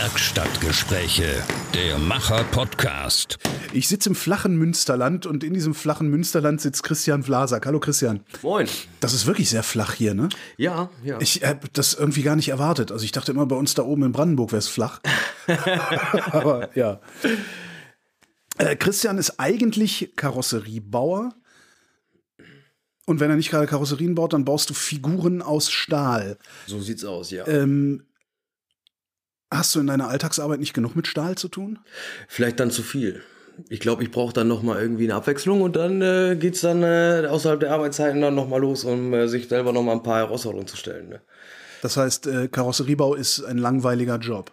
Werkstattgespräche, der Macher-Podcast. Ich sitze im flachen Münsterland und in diesem flachen Münsterland sitzt Christian Vlasak. Hallo Christian. Moin. Das ist wirklich sehr flach hier, ne? Ja, ja. Ich habe das irgendwie gar nicht erwartet. Also ich dachte immer, bei uns da oben in Brandenburg wäre es flach. Aber ja. Äh, Christian ist eigentlich Karosseriebauer. Und wenn er nicht gerade Karosserien baut, dann baust du Figuren aus Stahl. so sieht's aus, ja. Ähm, hast du in deiner Alltagsarbeit nicht genug mit Stahl zu tun? Vielleicht dann zu viel. Ich glaube, ich brauche dann noch mal irgendwie eine Abwechslung und dann äh, geht's dann äh, außerhalb der Arbeitszeiten dann noch mal los, um äh, sich selber noch mal ein paar Herausforderungen zu stellen. Ne? Das heißt, äh, Karosseriebau ist ein langweiliger Job.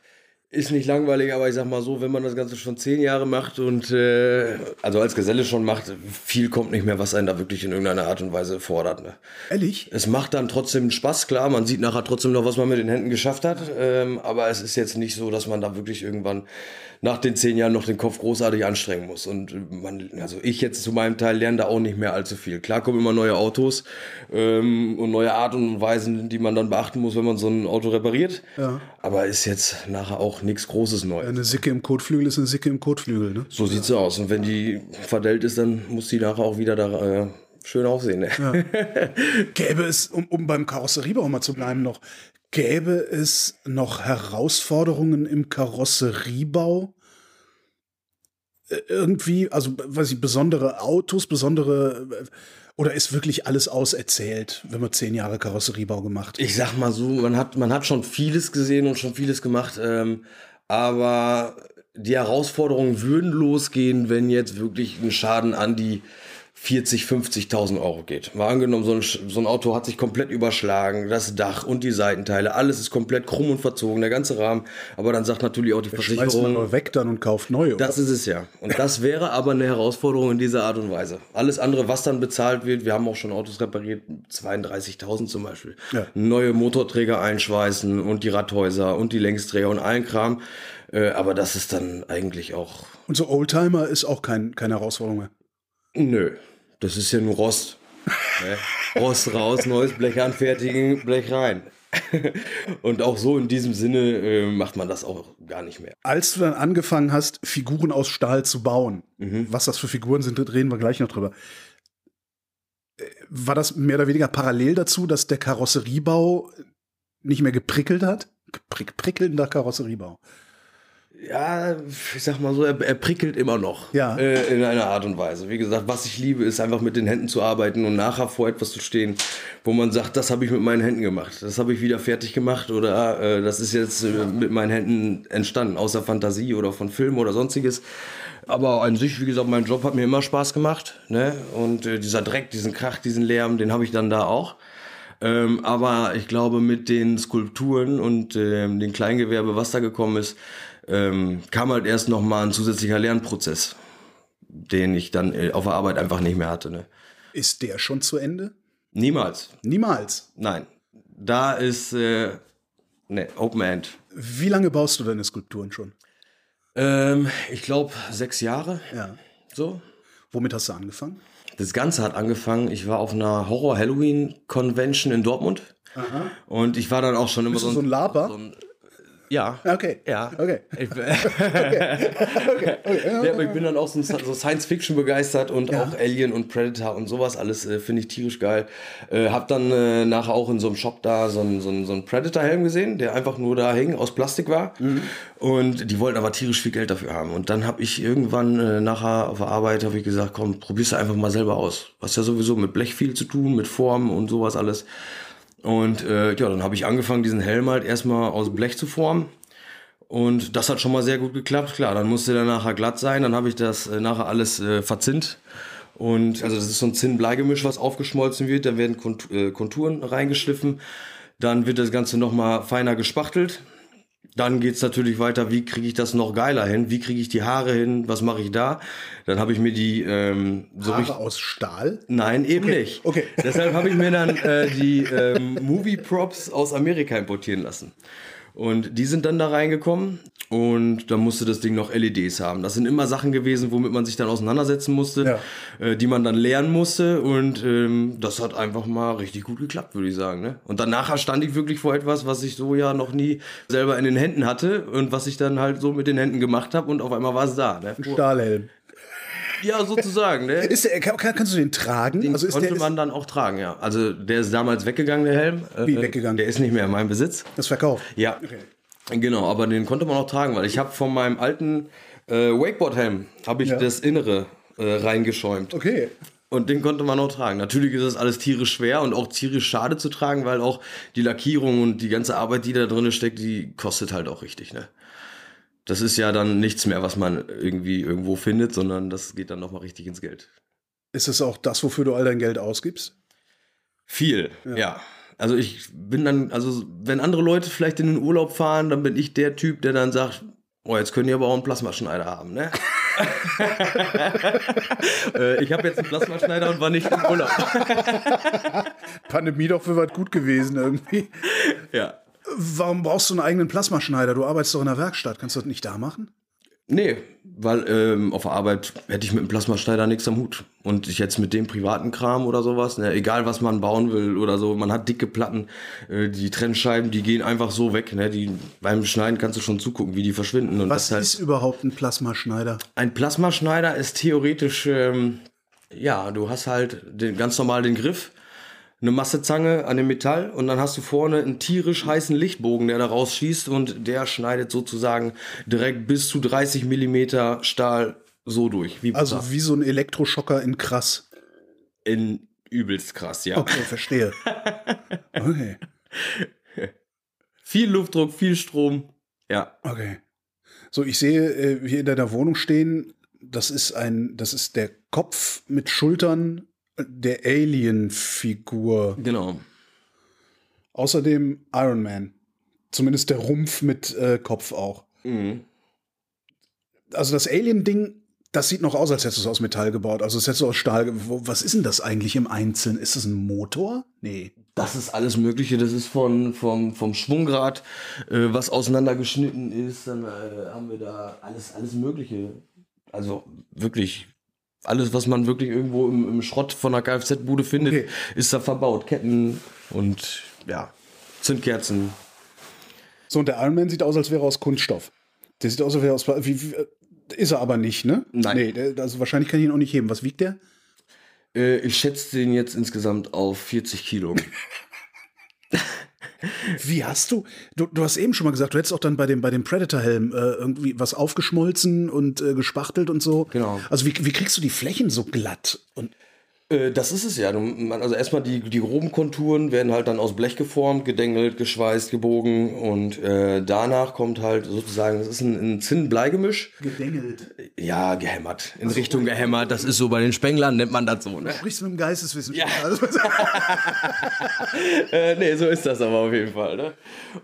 Ist nicht langweilig, aber ich sag mal so, wenn man das Ganze schon zehn Jahre macht und äh, also als Geselle schon macht, viel kommt nicht mehr, was einen da wirklich in irgendeiner Art und Weise fordert. Ne? Ehrlich? Es macht dann trotzdem Spaß, klar. Man sieht nachher trotzdem noch, was man mit den Händen geschafft hat. Ähm, aber es ist jetzt nicht so, dass man da wirklich irgendwann nach den zehn Jahren noch den Kopf großartig anstrengen muss. Und man, also ich jetzt zu meinem Teil lerne da auch nicht mehr allzu viel. Klar kommen immer neue Autos ähm, und neue Art und Weisen, die man dann beachten muss, wenn man so ein Auto repariert. Ja. Aber ist jetzt nachher auch nichts Großes neu. Eine Sicke im Kotflügel ist eine Sicke im Kotflügel, ne? So sieht's aus. Und wenn die verdellt ist, dann muss die nachher auch wieder da äh, schön aussehen. Ne? Gäbe es, um, um beim Karosseriebau mal zu bleiben noch, gäbe es noch Herausforderungen im Karosseriebau? Äh, Irgendwie, also weiß ich, besondere Autos, besondere äh, oder ist wirklich alles auserzählt, wenn man zehn Jahre Karosseriebau gemacht? Ich sag mal so, man hat, man hat schon vieles gesehen und schon vieles gemacht, ähm, aber die Herausforderungen würden losgehen, wenn jetzt wirklich ein Schaden an die 40, 50.000 Euro geht. Mal angenommen, so ein, so ein Auto hat sich komplett überschlagen, das Dach und die Seitenteile, alles ist komplett krumm und verzogen, der ganze Rahmen. Aber dann sagt natürlich auch die man Versicherung, nur weg dann und kauft neu, oder? das ist es ja. Und das wäre aber eine Herausforderung in dieser Art und Weise. Alles andere, was dann bezahlt wird, wir haben auch schon Autos repariert, 32.000 zum Beispiel. Ja. Neue Motorträger einschweißen und die Radhäuser und die Längsträger und allen Kram. Äh, aber das ist dann eigentlich auch, Und so Oldtimer ist auch kein, keine Herausforderung mehr. nö, das ist ja nur Rost. ne? Rost raus, neues Blech anfertigen, Blech rein. und auch so in diesem Sinne äh, macht man das auch gar nicht mehr. Als du dann angefangen hast, Figuren aus Stahl zu bauen, Mhm. was das für Figuren sind, reden wir gleich noch drüber. Äh, War das mehr oder weniger parallel dazu, dass der Karosseriebau nicht mehr geprickelt hat? Geprick, prickelnder Karosseriebau. Ja, ich sag mal so, er, er prickelt immer noch. Ja. Äh, in einer Art und Weise. Wie gesagt, was ich liebe, ist einfach mit den Händen zu arbeiten und nachher vor etwas zu stehen, wo man sagt, das habe ich mit meinen Händen gemacht. Das habe ich wieder fertig gemacht oder äh, das ist jetzt äh, mit meinen Händen entstanden, außer Fantasie oder von Film oder sonstiges. Aber an sich, wie gesagt, mein Job hat mir immer Spaß gemacht. Ne? Und äh, dieser Dreck, diesen Krach, diesen Lärm, den habe ich dann da auch. Ähm, aber ich glaube, mit den Skulpturen und ähm, dem Kleingewerbe, was da gekommen ist, ähm, kam halt erst noch mal ein zusätzlicher Lernprozess, den ich dann äh, auf der Arbeit einfach nicht mehr hatte. Ne? Ist der schon zu Ende? Niemals. Niemals. Nein. Da ist äh, ne, Open End. Wie lange baust du deine Skulpturen schon? Ähm, ich glaube sechs Jahre. Ja. So. Womit hast du angefangen? Das Ganze hat angefangen. Ich war auf einer Horror-Halloween-Convention in Dortmund. Und ich war dann auch schon immer Bist so du so ein Laber? So ein, ja. Okay. Ja. Okay. Ich, bin- ja, aber ich bin dann auch so, so Science-Fiction begeistert und Ja. auch Alien und Predator und sowas alles äh, finde ich tierisch geil. Äh, hab dann äh, nachher auch in so einem Shop da so einen so einen- so einen Predator-Helm gesehen, der einfach nur da hing, aus Plastik war. Und die wollten aber tierisch viel Geld dafür haben. Und dann habe ich irgendwann äh, nachher auf der Arbeit habe ich gesagt, komm, probier's einfach mal selber aus. Hast ja sowieso mit Blech viel zu tun, mit Formen und sowas alles. Und äh, ja, dann habe ich angefangen, diesen Helm halt erstmal aus Blech zu formen. Und das hat schon mal sehr gut geklappt. Klar, dann musste der nachher glatt sein. Dann habe ich das äh, nachher alles äh, verzinnt. Und also das ist so ein Zinn-Bleigemisch, was aufgeschmolzen wird. Da werden Kont äh, Konturen reingeschliffen. Dann wird das Ganze nochmal feiner gespachtelt. Dann geht's natürlich weiter, wie kriege ich das noch geiler hin? Wie kriege ich die Haare hin? Was mache ich da? Dann habe ich mir die ähm, so richtig. Haare aus Stahl? Nein, eben nicht. okay. Deshalb habe ich mir dann äh, die ähm, Movie Props aus Amerika importieren lassen. Und die sind dann da reingekommen und da musste das Ding noch LEDs haben. Das sind immer Sachen gewesen, womit man sich dann auseinandersetzen musste, Ja. äh, die man dann lernen musste. Und ähm, das hat einfach mal richtig gut geklappt, würde ich sagen. Ne? Und dann nachher stand ich wirklich vor etwas, was ich so ja noch nie selber in den Händen hatte und was ich dann halt so mit den Händen gemacht habe und auf einmal war es da. Ne? Stahlhelm. Ja, sozusagen. Ne? Ist der, kann, kann- kannst du den tragen? Den also konnte der man dann auch tragen, ja. Also der ist damals weggegangen, der Helm. Wie Äh, weggegangen? Der ist nicht mehr in meinem Besitz. das verkauft? Ja, genau, aber den konnte man auch tragen, weil ich habe von meinem alten äh, Wakeboard-Helm habe ich Ja. das Innere äh, reingeschäumt. Okay. Und den konnte man auch tragen. Natürlich ist das alles tierisch schwer und auch tierisch schade zu tragen, weil auch die Lackierung und die ganze Arbeit, die da drin steckt, die kostet halt auch richtig, ne? Das ist ja dann nichts mehr, was man irgendwie irgendwo findet, sondern das geht dann nochmal richtig ins Geld. Ist es auch das, wofür du all dein Geld ausgibst? Viel, ja. Also ich bin dann, also wenn andere Leute vielleicht in den Urlaub fahren, dann bin ich der Typ, der dann sagt, oh, jetzt können die aber auch einen Plasmaschneider haben, ne? äh, ich habe jetzt einen Plasmaschneider und war nicht im Urlaub. Pandemie doch für was gut gewesen irgendwie. ja. Warum brauchst du einen eigenen Plasmaschneider? Du arbeitest doch in der Werkstatt. Kannst du das nicht da machen? Nee, weil ähm, auf der Arbeit hätte ich mit dem Plasmaschneider nichts am Hut. Und ich jetzt mit dem privaten Kram oder sowas, ne, egal was man bauen will oder so, man hat dicke Platten, äh, die Trennscheiben, die gehen einfach so weg. Ne, die, beim Schneiden kannst du schon zugucken, wie die verschwinden. Und Was das halt, ist überhaupt ein Plasmaschneider? Ein Plasmaschneider ist theoretisch, ähm, ja, du hast halt den, ganz normal den Griff, eine Massezange an dem Metall und dann hast du vorne einen tierisch heißen Lichtbogen, der da rausschießt und der schneidet sozusagen direkt bis zu 30 Millimeter Stahl so durch. Wie Also wie so ein Elektroschocker in krass. in übelst krass, ja. Okay, verstehe. Okay, Viel Luftdruck, viel Strom. Ja, okay. So, ich sehe äh, hier in deiner Wohnung stehen, das ist ein, das ist der Kopf mit Schultern der Alien-Figur. genau. Außerdem Iron Man. Zumindest der Rumpf mit äh, Kopf auch. Mhm. Also das Alien-Ding, das sieht noch aus, als hättest du es aus Metall gebaut. Also das hättest du aus Stahl. ge- Wo, was ist denn das eigentlich im Einzelnen? Ist das ein Motor? Nee. Das ist alles Mögliche. Das ist von, vom, vom Schwungrad, äh, was auseinandergeschnitten ist. Dann äh, haben wir da alles, alles Mögliche. Also wirklich alles, was man wirklich irgendwo im, im Schrott von einer Kfz-Bude findet, Okay. ist da verbaut. Ketten und ja, Zündkerzen. So, und der Iron Man sieht aus, als wäre er aus Kunststoff. Der sieht aus, als wäre er aus. Wie, wie, äh, ist er aber nicht, ne? Nein. Nee, der, also wahrscheinlich kann ich ihn auch nicht heben. Was wiegt der? Äh, ich schätze den jetzt insgesamt auf 40 Kilo. Wie hast du, du? Du hast eben schon mal gesagt, du hättest auch dann bei dem, bei dem Predator-Helm äh, irgendwie was aufgeschmolzen und äh, gespachtelt und so. Genau. Also wie, wie kriegst du die Flächen so glatt? Und das ist es ja. Also erstmal die, die groben Konturen werden halt dann aus Blech geformt, gedengelt, geschweißt, gebogen und äh, danach kommt halt sozusagen, das ist ein, ein Zinn-Bleigemisch. gedengelt. Ja, gehämmert. In Richtung gehämmert. Das ist so bei den Spenglern nennt man das so. Ne? Sprichst du mit dem Geisteswissenschaftler? Ja. Also, äh, nee, so ist das aber auf jeden Fall. Ne?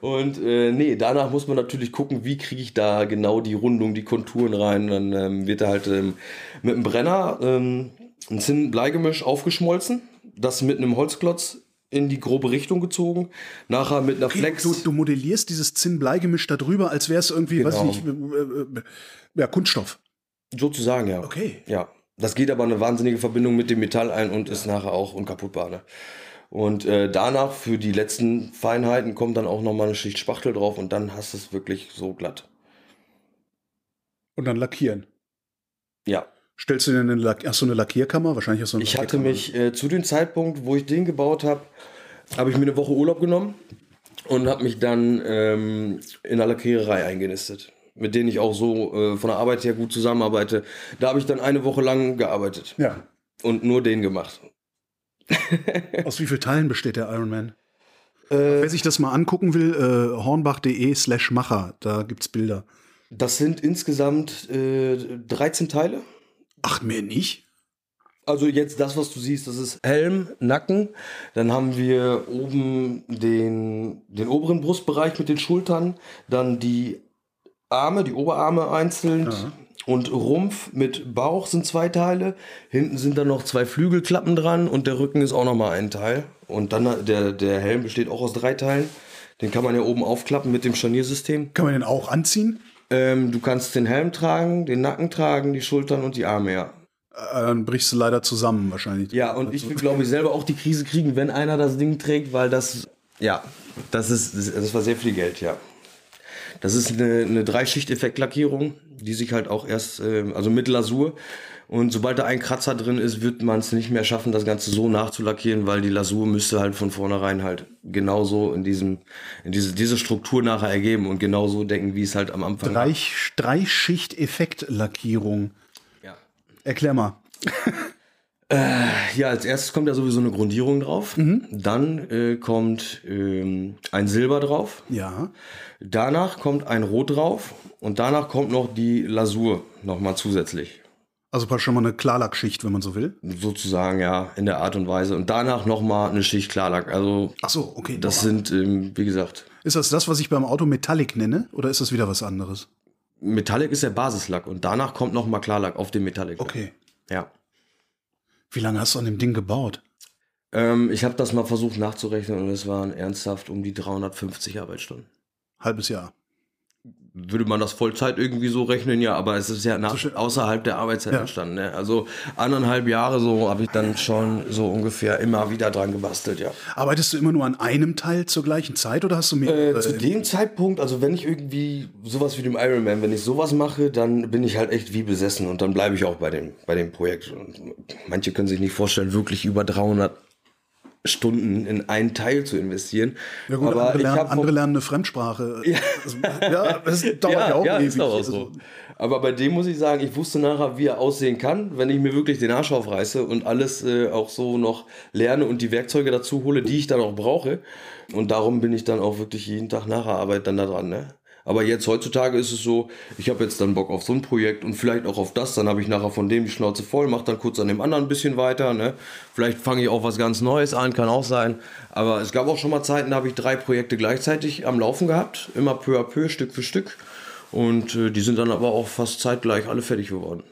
Und äh, nee, danach muss man natürlich gucken, wie kriege ich da genau die Rundung, die Konturen rein. Dann ähm, wird da halt ähm, mit einem Brenner ähm, ein Zinn-Bleigemisch aufgeschmolzen, das mit einem Holzklotz in die grobe Richtung gezogen, nachher mit einer Flex. Du, du modellierst dieses Zinn-Bleigemisch da drüber, als wäre es irgendwie, weiß ich Genau. nicht, äh, äh, ja, Kunststoff. Sozusagen, ja. Okay. Ja. Das geht aber eine wahnsinnige Verbindung mit dem Metall ein und ist nachher auch unkaputtbar. Ne? Und äh, danach für die letzten Feinheiten kommt dann auch nochmal eine Schicht Spachtel drauf und dann hast du es wirklich so glatt. Und dann lackieren. Ja. Stellst du dir eine, Lack hast du eine Lackierkammer? Wahrscheinlich hast du eine Ich hatte mich äh, zu dem Zeitpunkt, wo ich den gebaut habe, habe ich mir eine Woche Urlaub genommen und habe mich dann ähm, in der Lackiererei eingenistet, mit denen ich auch so äh, von der Arbeit her gut zusammenarbeite. Da habe ich dann eine Woche lang gearbeitet Ja. und nur den gemacht. Aus wie vielen Teilen besteht der Iron Man? Äh, Wer sich das mal angucken will, äh, hornbach.de slash Macher, da gibt's Bilder. Das sind insgesamt äh, 13 Teile. Ach, mehr nicht? Also jetzt das, was du siehst, das ist Helm, Nacken. Dann haben wir oben den, den oberen Brustbereich mit den Schultern. Dann die Arme, die Oberarme einzeln. Ja. Und Rumpf mit Bauch sind zwei Teile. Hinten sind dann noch zwei Flügelklappen dran und der Rücken ist auch nochmal ein Teil. Und dann der, der Helm besteht auch aus drei Teilen. Den kann man ja oben aufklappen mit dem Scharniersystem. Kann man den auch anziehen? Ähm, du kannst den Helm tragen, den Nacken tragen, die Schultern und die Arme, ja. Äh, Dann brichst du leider zusammen wahrscheinlich. Ja, und ich will, glaube ich, selber auch die Krise kriegen, wenn einer das Ding trägt, weil das, ja, das ist, das, war sehr viel Geld, ja. Das ist eine, eine Dreischicht-Effekt-Lackierung, die sich halt auch erst, ähm, also mit Lasur. Und sobald da ein Kratzer drin ist, wird man es nicht mehr schaffen, das Ganze so nachzulackieren, weil die Lasur müsste halt von vornherein halt genauso in diesem, in diese, diese Struktur nachher ergeben und genauso denken, wie es halt am Anfang Drei, Dreischicht-Effekt-Lackierung. Ja. Erklär mal. Ja, als erstes kommt ja sowieso eine Grundierung drauf. Dann äh, kommt ähm, ein Silber drauf. Ja. Danach kommt ein Rot drauf. Und danach kommt noch die Lasur nochmal zusätzlich. Also praktisch schon mal eine Klarlackschicht, wenn man so will. Sozusagen, ja, in der Art und Weise. Und danach nochmal eine Schicht Klarlack. Also, Ach so, okay. das sind, ähm, wie gesagt, Ist das das, was ich beim Auto Metallic nenne? Oder ist das wieder was anderes? Metallic ist der Basislack. Und danach kommt nochmal Klarlack auf dem Metallic. Okay. Ja. Wie lange hast du an dem Ding gebaut? Ähm, ich habe das mal versucht nachzurechnen und es waren ernsthaft um die 350 Arbeitsstunden. Halbes Jahr. Würde man das Vollzeit irgendwie so rechnen, ja, aber es ist ja nach, außerhalb der Arbeitszeit Ja. entstanden. Ne? Also anderthalb Jahre so habe ich dann schon so ungefähr immer wieder dran gebastelt, ja. Arbeitest du immer nur an einem Teil zur gleichen Zeit oder hast du mehrere? Äh, zu dem Zeitpunkt, also wenn ich irgendwie sowas wie dem Ironman, wenn ich sowas mache, dann bin ich halt echt wie besessen und dann bleibe ich auch bei dem, bei dem Projekt. Und manche können sich nicht vorstellen, wirklich über 300 Stunden in einen Teil zu investieren. ja gut, aber andere, ich lernen, habe andere lernen eine Fremdsprache. Ja, also, ja das dauert ja, auch ewig. ist auch Also, so. Aber bei dem muss ich sagen, ich wusste nachher, wie er aussehen kann, wenn ich mir wirklich den Arsch aufreiße und alles äh, auch so noch lerne und die Werkzeuge dazu hole, die ich dann auch brauche. Und darum bin ich dann auch wirklich jeden Tag nach der Arbeit dann da dran. Ne? Aber jetzt heutzutage ist es so, ich habe jetzt dann Bock auf so ein Projekt und vielleicht auch auf das, dann habe ich nachher von dem die Schnauze voll, mache dann kurz an dem anderen ein bisschen weiter. Ne? Vielleicht fange ich auch was ganz Neues an, kann auch sein. Aber es gab auch schon mal Zeiten, da habe ich drei Projekte gleichzeitig am Laufen gehabt, immer peu à peu, Stück für Stück. Und äh, die sind dann aber auch fast zeitgleich alle fertig geworden.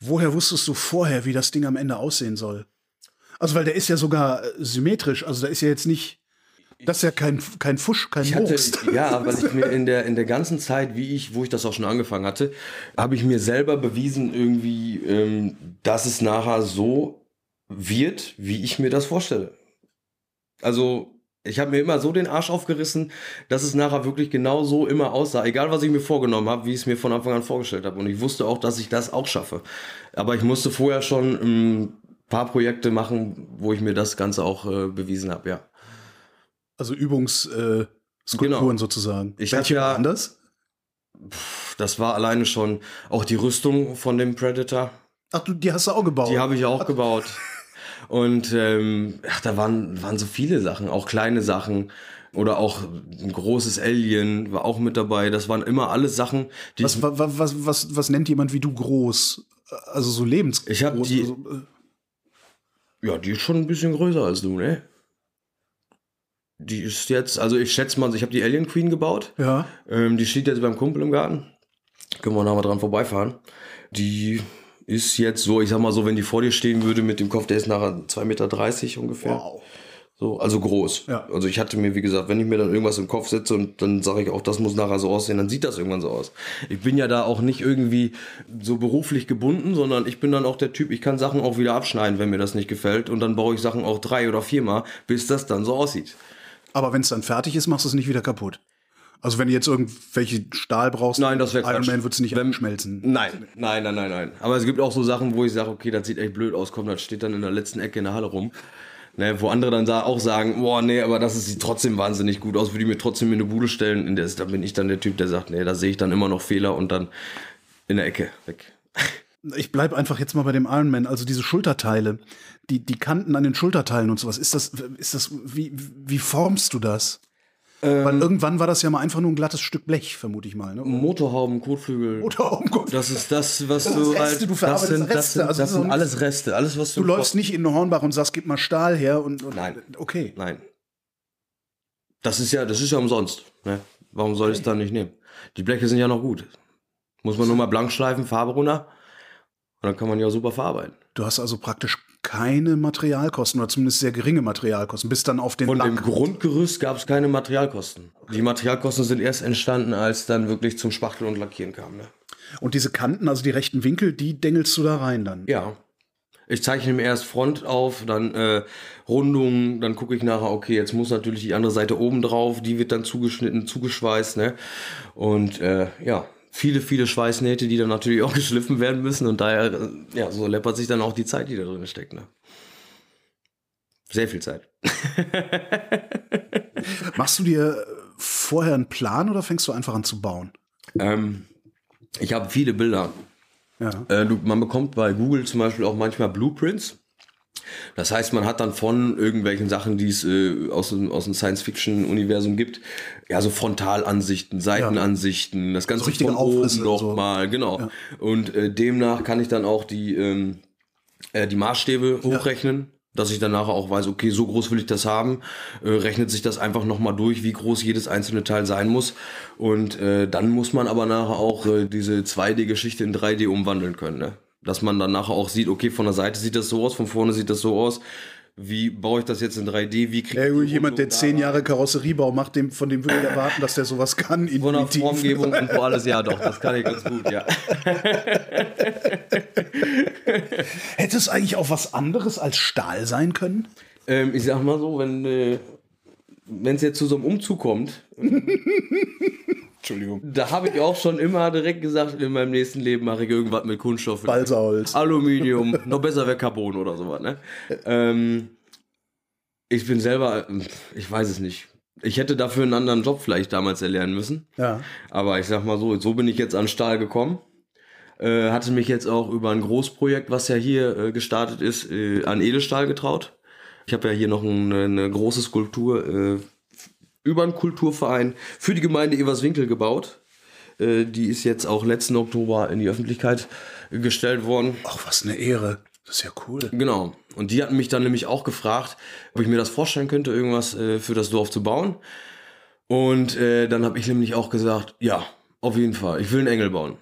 woher wusstest du vorher, wie das Ding am Ende aussehen soll? Also, weil der ist ja sogar äh, symmetrisch. Also, da ist ja jetzt nicht. Das ist ja kein, kein Fusch, kein Ich hatte, ja, weil ich mir in der, in der ganzen Zeit, wie ich, wo ich das auch schon angefangen hatte, habe ich mir selber bewiesen, irgendwie, ähm, dass es nachher so wird, wie ich mir das vorstelle. Also, ich habe mir immer so den Arsch aufgerissen, dass es nachher wirklich genau so immer aussah. Egal, was ich mir vorgenommen habe, wie ich es mir von Anfang an vorgestellt habe. Und ich wusste auch, dass ich das auch schaffe. Aber ich musste vorher schon ein paar Projekte machen, wo ich mir das Ganze auch äh, bewiesen habe, ja. Also Übungsskulpturen Skulpturen Genau. sozusagen. Ich Welche ja- waren das? War alleine schon auch die Rüstung von dem Predator. Ach, du, die hast du auch gebaut. Die habe ich auch gebaut. Und ähm, ach, da waren, waren so viele Sachen, auch kleine Sachen. Oder auch ein großes Alien war auch mit dabei. Das waren immer alles Sachen, die was, wa- wa- was, was, was nennt jemand wie du groß? Also so lebensgroß. Ich hab die- Also, äh, Ja, die ist schon ein bisschen größer als du, ne? Die ist jetzt, also ich schätze mal, ich habe die Alien Queen gebaut. ja. Ähm, die steht jetzt beim Kumpel im Garten. Können wir nachher dran vorbeifahren. Die ist jetzt so, ich sag mal so, wenn die vor dir stehen würde mit dem Kopf, der ist nachher 2,30 Meter ungefähr. Wow. So, also groß. Ja. Also ich hatte mir, wie gesagt, wenn ich mir dann irgendwas im Kopf setze und dann sage ich auch, das muss nachher so aussehen, dann sieht das irgendwann so aus. Ich bin ja da auch nicht irgendwie so beruflich gebunden, sondern ich bin dann auch der Typ, ich kann Sachen auch wieder abschneiden, wenn mir das nicht gefällt. Und dann baue ich Sachen auch drei oder viermal, bis das dann so aussieht. Aber wenn es dann fertig ist, machst du es nicht wieder kaputt. Also wenn du jetzt irgendwelche Stahl brauchst, Nein, das Iron Quatsch. Man wird es nicht Wenn- abschmelzen. Nein, nein, nein, nein, nein. Aber es gibt auch so Sachen, wo ich sage, okay, das sieht echt blöd aus, komm, das steht dann in der letzten Ecke in der Halle rum. Ne, wo andere dann auch sagen, boah, nee, aber das sieht trotzdem wahnsinnig gut aus, würde ich mir trotzdem in eine Bude stellen. Da bin ich dann der Typ, der sagt, nee, da sehe ich dann immer noch Fehler und dann in der Ecke weg. Ich bleib einfach jetzt mal bei dem Iron Man. Also diese Schulterteile, die, die Kanten an den Schulterteilen und sowas. Ist das, ist das, wie, wie formst du das? Ähm. Weil irgendwann war das ja mal einfach nur ein glattes Stück Blech, vermute ich mal. Ne? Motorhauben, Kotflügel. Oder oh Gott. Das ist das, was Das du Reste, du das sind, das Reste, sind, also das sind alles Reste, alles was du Du läufst nicht in den Hornbach und sagst, gib mal Stahl her und, und Nein. okay. Nein. Das ist ja, das ist ja umsonst. Ne? Warum soll ich es dann nicht nehmen? Die Bleche sind ja noch gut. Muss man nur mal blank schleifen, Farbe runter Und dann kann man ja super verarbeiten. Du hast also praktisch keine Materialkosten oder zumindest sehr geringe Materialkosten, bis dann auf den Von dem Lack. Grundgerüst gab es keine Materialkosten. Die Materialkosten sind erst entstanden, als dann wirklich zum Spachteln und Lackieren kam. Ne? Und diese Kanten, also die rechten Winkel, die dengelst du da rein dann. Ja. Ich zeichne mir erst Front auf, dann äh, Rundungen, dann gucke ich nachher, okay, jetzt muss natürlich die andere Seite oben drauf, die wird dann zugeschnitten, zugeschweißt, ne? Und äh, ja, viele, viele Schweißnähte, die dann natürlich auch geschliffen werden müssen und daher, äh, ja, so läppert sich dann auch die Zeit, die da drin steckt, ne? Sehr viel Zeit. Machst du dir vorher einen Plan oder fängst du einfach an zu bauen? Ähm, ich habe viele Bilder. Ja. Äh, du, man bekommt bei Google zum Beispiel auch manchmal Blueprints. Das heißt, man hat dann von irgendwelchen Sachen, die es äh, aus, dem- aus dem Science-Fiction-Universum gibt, ja, so Frontalansichten, Seitenansichten, das Ganze richtige von oben Aufrisse so. nochmal, genau. Und äh, demnach kann ich dann auch die, ähm, äh, die Maßstäbe hochrechnen, dass ich dann nachher auch weiß, okay, so groß will ich das haben, äh, rechnet sich das einfach nochmal durch, wie groß jedes einzelne Teil sein muss. Und äh, dann muss man aber nachher auch äh, diese 2D-Geschichte in 3D umwandeln können, ne? Dass man dann nachher auch sieht, okay, von der Seite sieht das so aus, von vorne sieht das so aus. Wie baue ich das jetzt in 3D? Wie kriege Ja, ich jemand, der zehn Jahre Karosseriebau macht, dem, von dem würde ich erwarten, dass der sowas kann. Von der. Formgebung und so alles, ja doch, das kann ich ganz gut, ja. Hätte es eigentlich auch was anderes als Stahl sein können? Ähm, ich sag mal so, wenn äh, es jetzt zu so einem Umzug kommt, Entschuldigung. da habe ich auch schon immer direkt gesagt, in meinem nächsten Leben mache ich irgendwas mit Kunststoff. Balsaholz. Aluminium, noch besser wäre Carbon oder sowas, ne? Ähm, ich bin selber, ich weiß es nicht. Ich hätte dafür einen anderen Job vielleicht damals erlernen müssen. Ja. Aber ich sag mal so, so bin ich jetzt an Stahl gekommen. Äh, hatte mich jetzt auch über ein Großprojekt, was ja hier äh, gestartet ist, äh, an Edelstahl getraut. Ich habe ja hier noch eine, eine große Skulptur äh, über einen Kulturverein für die Gemeinde Everswinkel gebaut. Äh, die ist jetzt auch letzten Oktober in die Öffentlichkeit gestellt worden. Ach, was eine Ehre. Das ist ja cool. Genau. Und die hatten mich dann nämlich auch gefragt, ob ich mir das vorstellen könnte, irgendwas äh, für das Dorf zu bauen. Und äh, dann habe ich nämlich auch gesagt, ja, auf jeden Fall, ich will einen Engel bauen.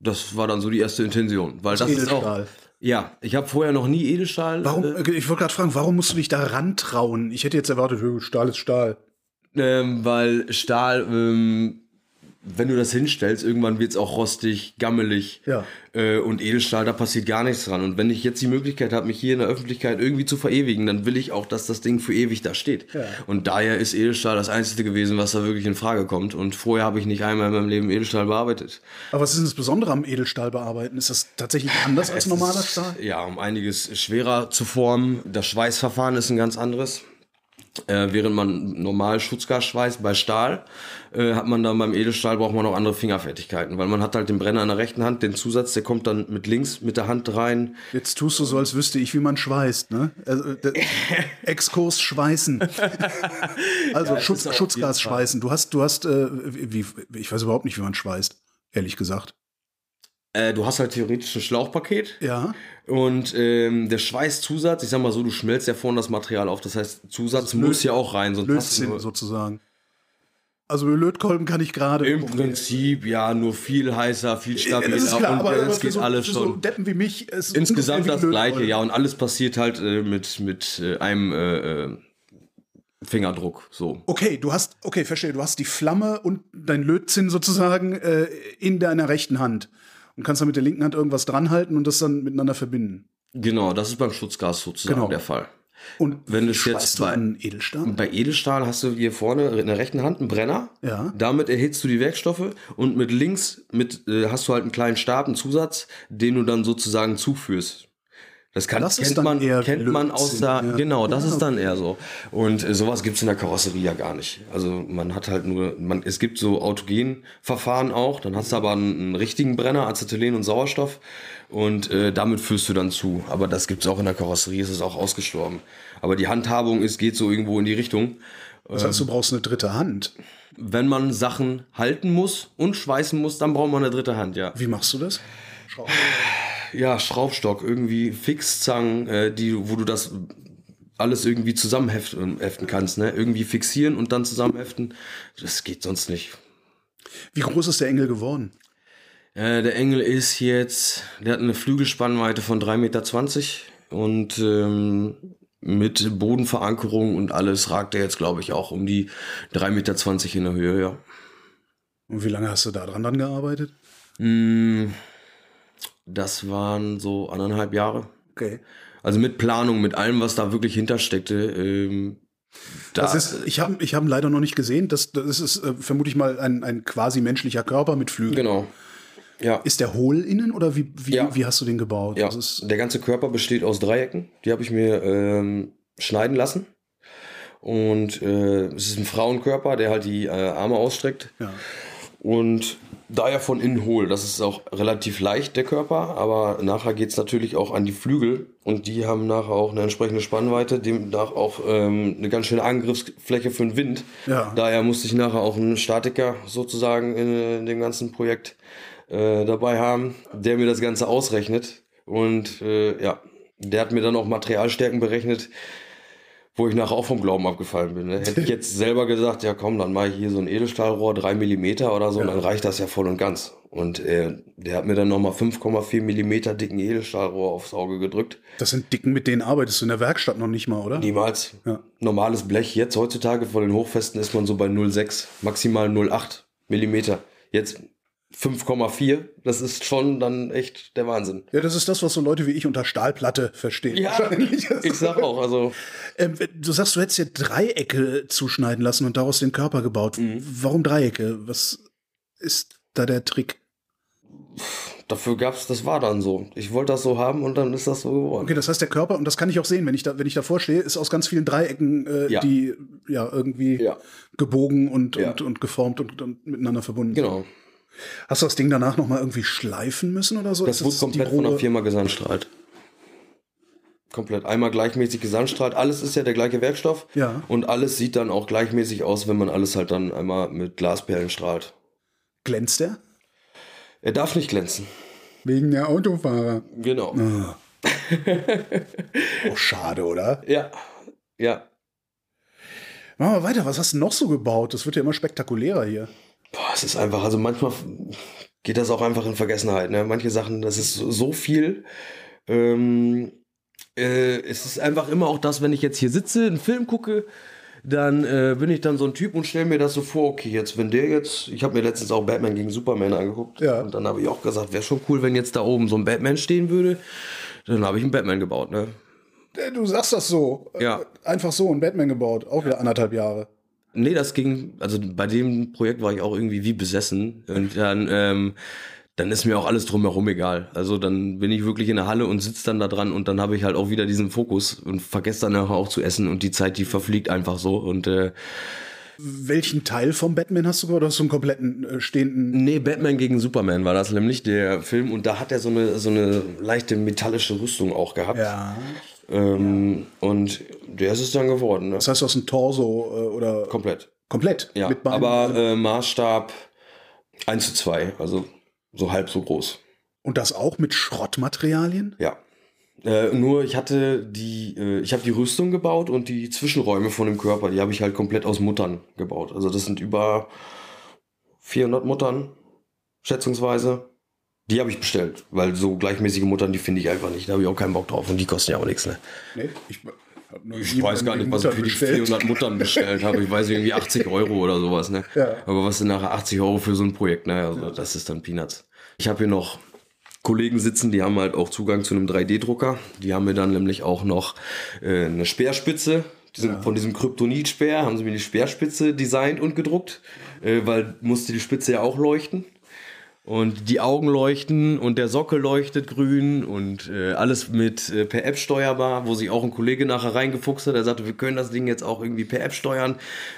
Das war dann so die erste Intention, weil das ist auch Edelstahl. ja, ich habe vorher noch nie Edelstahl. Warum, Äh, ich wollte gerade fragen, warum musst du dich da rantrauen? Ich hätte jetzt erwartet, Stahl ist Stahl. Ähm, weil Stahl, ähm, wenn du das hinstellst, irgendwann wird's auch rostig, gammelig. Ja. Äh, und Edelstahl, da passiert gar nichts dran. Und wenn ich jetzt die Möglichkeit habe, mich hier in der Öffentlichkeit irgendwie zu verewigen, dann will ich auch, dass das Ding für ewig da steht. Ja. Und daher ist Edelstahl das Einzige gewesen, was da wirklich in Frage kommt. Und vorher habe ich nicht einmal in meinem Leben Edelstahl bearbeitet. Aber was ist denn das Besondere am Edelstahl bearbeiten? Ist das tatsächlich anders als normaler Stahl? Ja, um einiges schwerer zu formen. Das Schweißverfahren ist ein ganz anderes. Äh, während man normal Schutzgas schweißt bei Stahl, äh, hat man dann beim Edelstahl braucht man noch andere Fingerfertigkeiten, weil man hat halt den Brenner in der rechten Hand, den Zusatz, der kommt dann mit links mit der Hand rein. Jetzt tust du so, als wüsste ich, wie man schweißt, ne? Also, Exkurs schweißen. Also es Schutz, Schutzgas schweißen. Du hast, du hast, äh, wie, ich weiß überhaupt nicht, wie man schweißt, ehrlich gesagt. Äh, du hast halt theoretisch ein Schlauchpaket Ja. und ähm, der Schweißzusatz, ich sag mal so, du schmelzt ja vorne das Material auf, das heißt Zusatz muss ja auch rein, sonst hast du sozusagen. Also Lötkolben kann ich gerade. im Prinzip ja nur viel heißer, viel stabiler das ist klar, und aber, äh, es geht so, alles für so schon. Deppen wie mich ist Insgesamt das gleiche, ja, und alles passiert halt äh, mit, mit äh, einem äh, äh, Fingerdruck, so. Okay, du hast, okay, verstehe, du hast die Flamme und dein Lötzinn sozusagen in deiner rechten Hand und kannst dann mit der linken Hand irgendwas dranhalten und das dann miteinander verbinden. Genau, das ist beim Schutzgas sozusagen Genau. der Fall. Und Wenn du jetzt bei- einen Edelstahl? Bei Edelstahl hast du hier vorne in der rechten Hand einen Brenner. Ja. Damit erhitzt du die Werkstoffe und mit links mit, äh, hast du halt einen kleinen Stab, einen Zusatz, den du dann sozusagen zuführst. Das, kann, Das kennt man, kennt man aus der, ja. genau, das Ja, ist dann eher so. Und äh, sowas gibt's in der Karosserie ja gar nicht. Also man hat halt nur, man, es gibt so Autogenverfahren auch, dann hast du aber einen, einen richtigen Brenner, Acetylen und Sauerstoff und äh, damit führst du dann zu. Aber das gibt's auch in der Karosserie, es ist auch ausgestorben. Aber die Handhabung ist, geht so irgendwo in die Richtung. Das heißt, du brauchst eine dritte Hand. Wenn man Sachen halten muss und schweißen muss, dann braucht man eine dritte Hand, ja. Wie machst du das? Schraub. Ja, Schraubstock, irgendwie Fixzangen, äh, die, wo du das alles irgendwie zusammenheften heften kannst, ne? Irgendwie fixieren und dann zusammenheften. Das geht sonst nicht. Wie groß ist der Engel geworden? Äh, der Engel ist jetzt, der hat eine Flügelspannweite von 3,20 Meter und ähm, mit Bodenverankerung und alles ragt er jetzt, glaube ich, auch um die 3,20 Meter in der Höhe, ja. Und wie lange hast du da dran dann gearbeitet? Mm, Das waren so anderthalb Jahre. Okay. Also mit Planung, mit allem, was da wirklich hintersteckte. Ähm, da, Das ist, ich habe ich hab ihn leider noch nicht gesehen. Das, das ist äh, vermute ich mal ein, ein quasi menschlicher Körper mit Flügeln. genau. Ja. Ist der hohl innen oder wie, wie, Ja. wie hast du den gebaut? Ja, der ganze Körper besteht aus Dreiecken. Die habe ich mir ähm, schneiden lassen. Und äh, es ist ein Frauenkörper, der halt die äh, Arme ausstreckt. ja. Und da er von innen hohl, das ist auch relativ leicht, der Körper, aber nachher geht's natürlich auch an die Flügel und die haben nachher auch eine entsprechende Spannweite, demnach auch ähm, eine ganz schöne Angriffsfläche für den Wind. Ja. Daher musste ich nachher auch einen Statiker sozusagen in, in dem ganzen Projekt äh, dabei haben, der mir das Ganze ausrechnet. Und äh, ja, der hat mir dann auch Materialstärken berechnet, wo ich nachher auch vom Glauben abgefallen bin. Ne? Hätte ich jetzt selber gesagt, ja komm, dann mache ich hier so ein Edelstahlrohr, drei Millimeter oder so, und dann reicht das ja voll und ganz. Und äh, der hat mir dann nochmal 5,4 Millimeter dicken Edelstahlrohr aufs Auge gedrückt. Das sind Dicken, mit denen arbeitest du in der Werkstatt noch nicht mal, oder? Niemals. Ja. Normales Blech jetzt heutzutage von den Hochfesten ist man so bei 0,6, maximal 0,8 Millimeter. Jetzt 5,4, das ist schon dann echt der Wahnsinn. Ja, das ist das, was so Leute wie ich unter Stahlplatte verstehen. Wahrscheinlich. ich sag auch, also Ähm, du sagst, du hättest dir Dreiecke zuschneiden lassen und daraus den Körper gebaut. Mhm. Warum Dreiecke? Was ist da der Trick? dafür gab's, das war dann so. Ich wollte das so haben und dann ist das so geworden. Okay, das heißt, der Körper, und das kann ich auch sehen, wenn ich da, wenn ich davor stehe, ist aus ganz vielen Dreiecken, äh, Ja. die ja irgendwie Ja. gebogen und, Ja. und, und geformt und, und miteinander verbunden. sind. Genau. Hast du das Ding danach noch mal irgendwie schleifen müssen oder so? Das Ist wurde komplett die von der Firma gesandstrahlt. Komplett. Einmal gleichmäßig gesandstrahlt. Alles ist ja der gleiche Werkstoff. Ja. Und alles sieht dann auch gleichmäßig aus, wenn man alles halt dann einmal mit Glasperlen strahlt. Glänzt der? Er darf nicht glänzen. Wegen der Autofahrer. Genau. Oh, schade, oder? Ja. Ja. Machen wir weiter. Was hast du noch so gebaut? Das wird ja immer spektakulärer hier. Boah, es ist einfach, also manchmal geht das auch einfach in Vergessenheit. Ne? Manche Sachen, das ist so- viel. Ähm, äh, es ist einfach immer auch das, wenn ich jetzt hier sitze, einen Film gucke, dann äh, bin ich dann so ein Typ und stelle mir das so vor, okay, jetzt wenn der jetzt, ich habe mir letztens auch Batman gegen Superman angeguckt Ja. und dann habe ich auch gesagt, wäre schon cool, wenn jetzt da oben so ein Batman stehen würde. Dann habe ich einen Batman gebaut, ne? Äh, Du sagst das so. Ja. Äh, Einfach so ein Batman gebaut. Auch wieder anderthalb Jahre. Nee, das ging, also bei dem Projekt war ich auch irgendwie wie besessen. Und dann, ähm, dann ist mir auch alles drumherum egal. Also dann bin ich wirklich in der Halle und sitze dann da dran und dann habe ich halt auch wieder diesen Fokus und vergesse dann auch zu essen und die Zeit, die verfliegt einfach so. Und äh, Welchen Teil vom Batman hast du? Oder hast du einen kompletten äh, stehenden. nee, Batman gegen Superman war das nämlich der Film und da hat er so eine, so eine leichte metallische Rüstung auch gehabt. Ja. Ähm, Und der ist es dann geworden, ne? Das heißt, du hast ein Torso äh, oder Komplett. komplett Ja, mit Beinen. aber äh, Maßstab 1 zu 2, also so halb so groß. Und das auch mit Schrottmaterialien? Ja. Äh, nur ich hatte die, äh, ich habe die Rüstung gebaut und die Zwischenräume von dem Körper, die habe ich halt komplett aus Muttern gebaut. Also das sind über 400 Muttern, schätzungsweise. Die habe ich bestellt, weil so gleichmäßige Muttern, die finde ich einfach nicht. Da habe ich auch keinen Bock drauf und die kosten ja auch nichts. Ne? Nee, ich, Ich weiß gar nicht, was ich Mutter für die bestellt. 400 Muttern bestellt habe. Ich weiß irgendwie 80 Euro oder sowas. Ne? Ja. Aber was sind nachher 80 Euro für so ein Projekt? Ne? Also das ist dann Peanuts. Ich habe hier noch Kollegen sitzen, die haben halt auch Zugang zu einem 3D-Drucker. Die haben mir dann nämlich auch noch äh, eine Speerspitze. Diesen, Von diesem Kryptonit-Speer haben sie mir die Speerspitze designt und gedruckt, äh, weil musste die Spitze ja auch leuchten. Und die Augen leuchten und der Sockel leuchtet grün und äh, alles mit äh, per App steuerbar, wo sich auch ein Kollege nachher reingefuchst hat. Der sagte, wir können das Ding jetzt auch irgendwie per App steuern.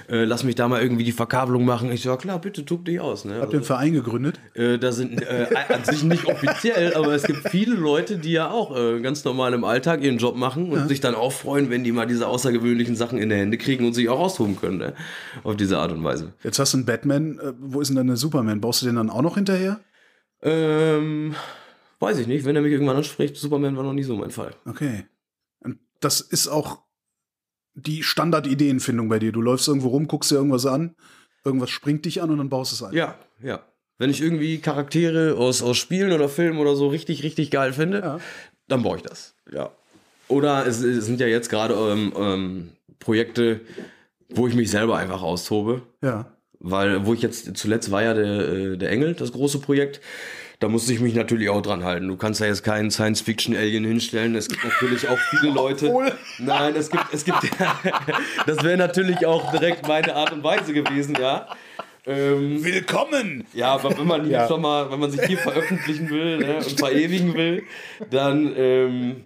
Äh, lass mich da mal irgendwie die Verkabelung machen. Ich so, ja klar, bitte tuck dich aus. Ne? Habt ihr einen Verein gegründet? Äh, da sind äh, an sich nicht offiziell, aber es gibt viele Leute, die ja auch äh, ganz normal im Alltag ihren Job machen und sich dann auch freuen, wenn die mal diese außergewöhnlichen Sachen in der Hände kriegen und sich auch austoben können. Ne? Auf diese Art und Weise. Jetzt hast du einen Batman. Wo ist denn deine Superman? Baust du den dann auch noch hinterher? Ähm, weiß ich nicht. Wenn er mich irgendwann anspricht, Superman war noch nie so mein Fall. Okay. Und das ist auch die Standardideenfindung bei dir. Du läufst irgendwo rum, guckst dir irgendwas an, irgendwas springt dich an und dann baust du es ein. Ja, ja. Wenn ich irgendwie Charaktere aus, aus Spielen oder Filmen oder so richtig, richtig geil finde, Ja. dann baue ich das. Ja. Oder es, es sind ja jetzt gerade ähm, ähm, Projekte, wo ich mich selber einfach austobe. Ja. Weil, wo ich jetzt zuletzt war ja der, äh, der Engel, das große Projekt. Da musste ich mich natürlich auch dran halten. Du kannst ja jetzt keinen Science-Fiction-Alien hinstellen. Es gibt natürlich auch viele Leute. Obwohl. Nein, es gibt, es gibt, das wäre natürlich auch direkt meine Art und Weise gewesen, ja. Ähm, Willkommen! ja, aber wenn man hier Ja. schon mal, wenn man sich hier veröffentlichen will ne, und verewigen will, dann ähm,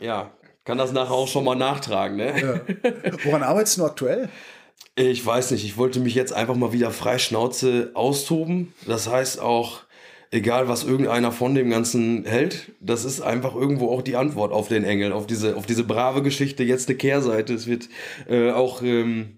ja, kann das nachher auch schon mal nachtragen. Ne? Woran arbeitest du aktuell? Ich weiß nicht, ich wollte mich jetzt einfach mal wieder frei Schnauze austoben. Das heißt auch, egal was irgendeiner von dem Ganzen hält, das ist einfach irgendwo auch die Antwort auf den Engel, auf diese, auf diese brave Geschichte, jetzt eine Kehrseite. Es wird äh, auch ähm,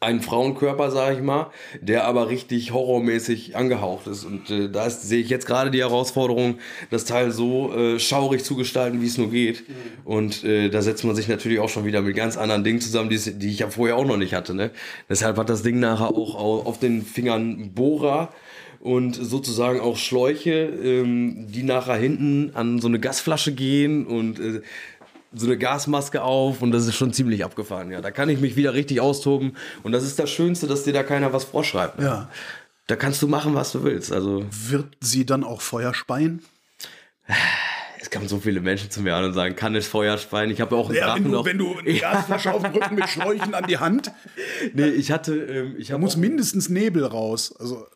ein Frauenkörper, sage ich mal, der aber richtig horrormäßig angehaucht ist. Und äh, da sehe ich jetzt gerade die Herausforderung, das Teil so äh, schaurig zu gestalten, wie es nur geht. Und äh, da setzt man sich natürlich auch schon wieder mit ganz anderen Dingen zusammen, die, die ich ja vorher auch noch nicht hatte. Ne? Deshalb hat das Ding nachher auch au- auf den Fingern Bohrer und sozusagen auch Schläuche, ähm, die nachher hinten an so eine Gasflasche gehen und äh, so eine Gasmaske auf und das ist schon ziemlich abgefahren. Ja, da kann ich mich wieder richtig austoben und das ist das Schönste, dass dir da keiner was vorschreibt. Ja. Da kannst du machen, was du willst. Also Wird sie dann auch Feuer speien? es kamen so viele Menschen zu mir an und sagen, kann es Feuer speien? Ich habe auch einen Ja, Drachen wenn du, noch. wenn du eine Gasflasche auf dem Rücken mit Schläuchen an die Hand, nee, ich hatte, ähm, ich da muss mindestens Nebel raus. Also,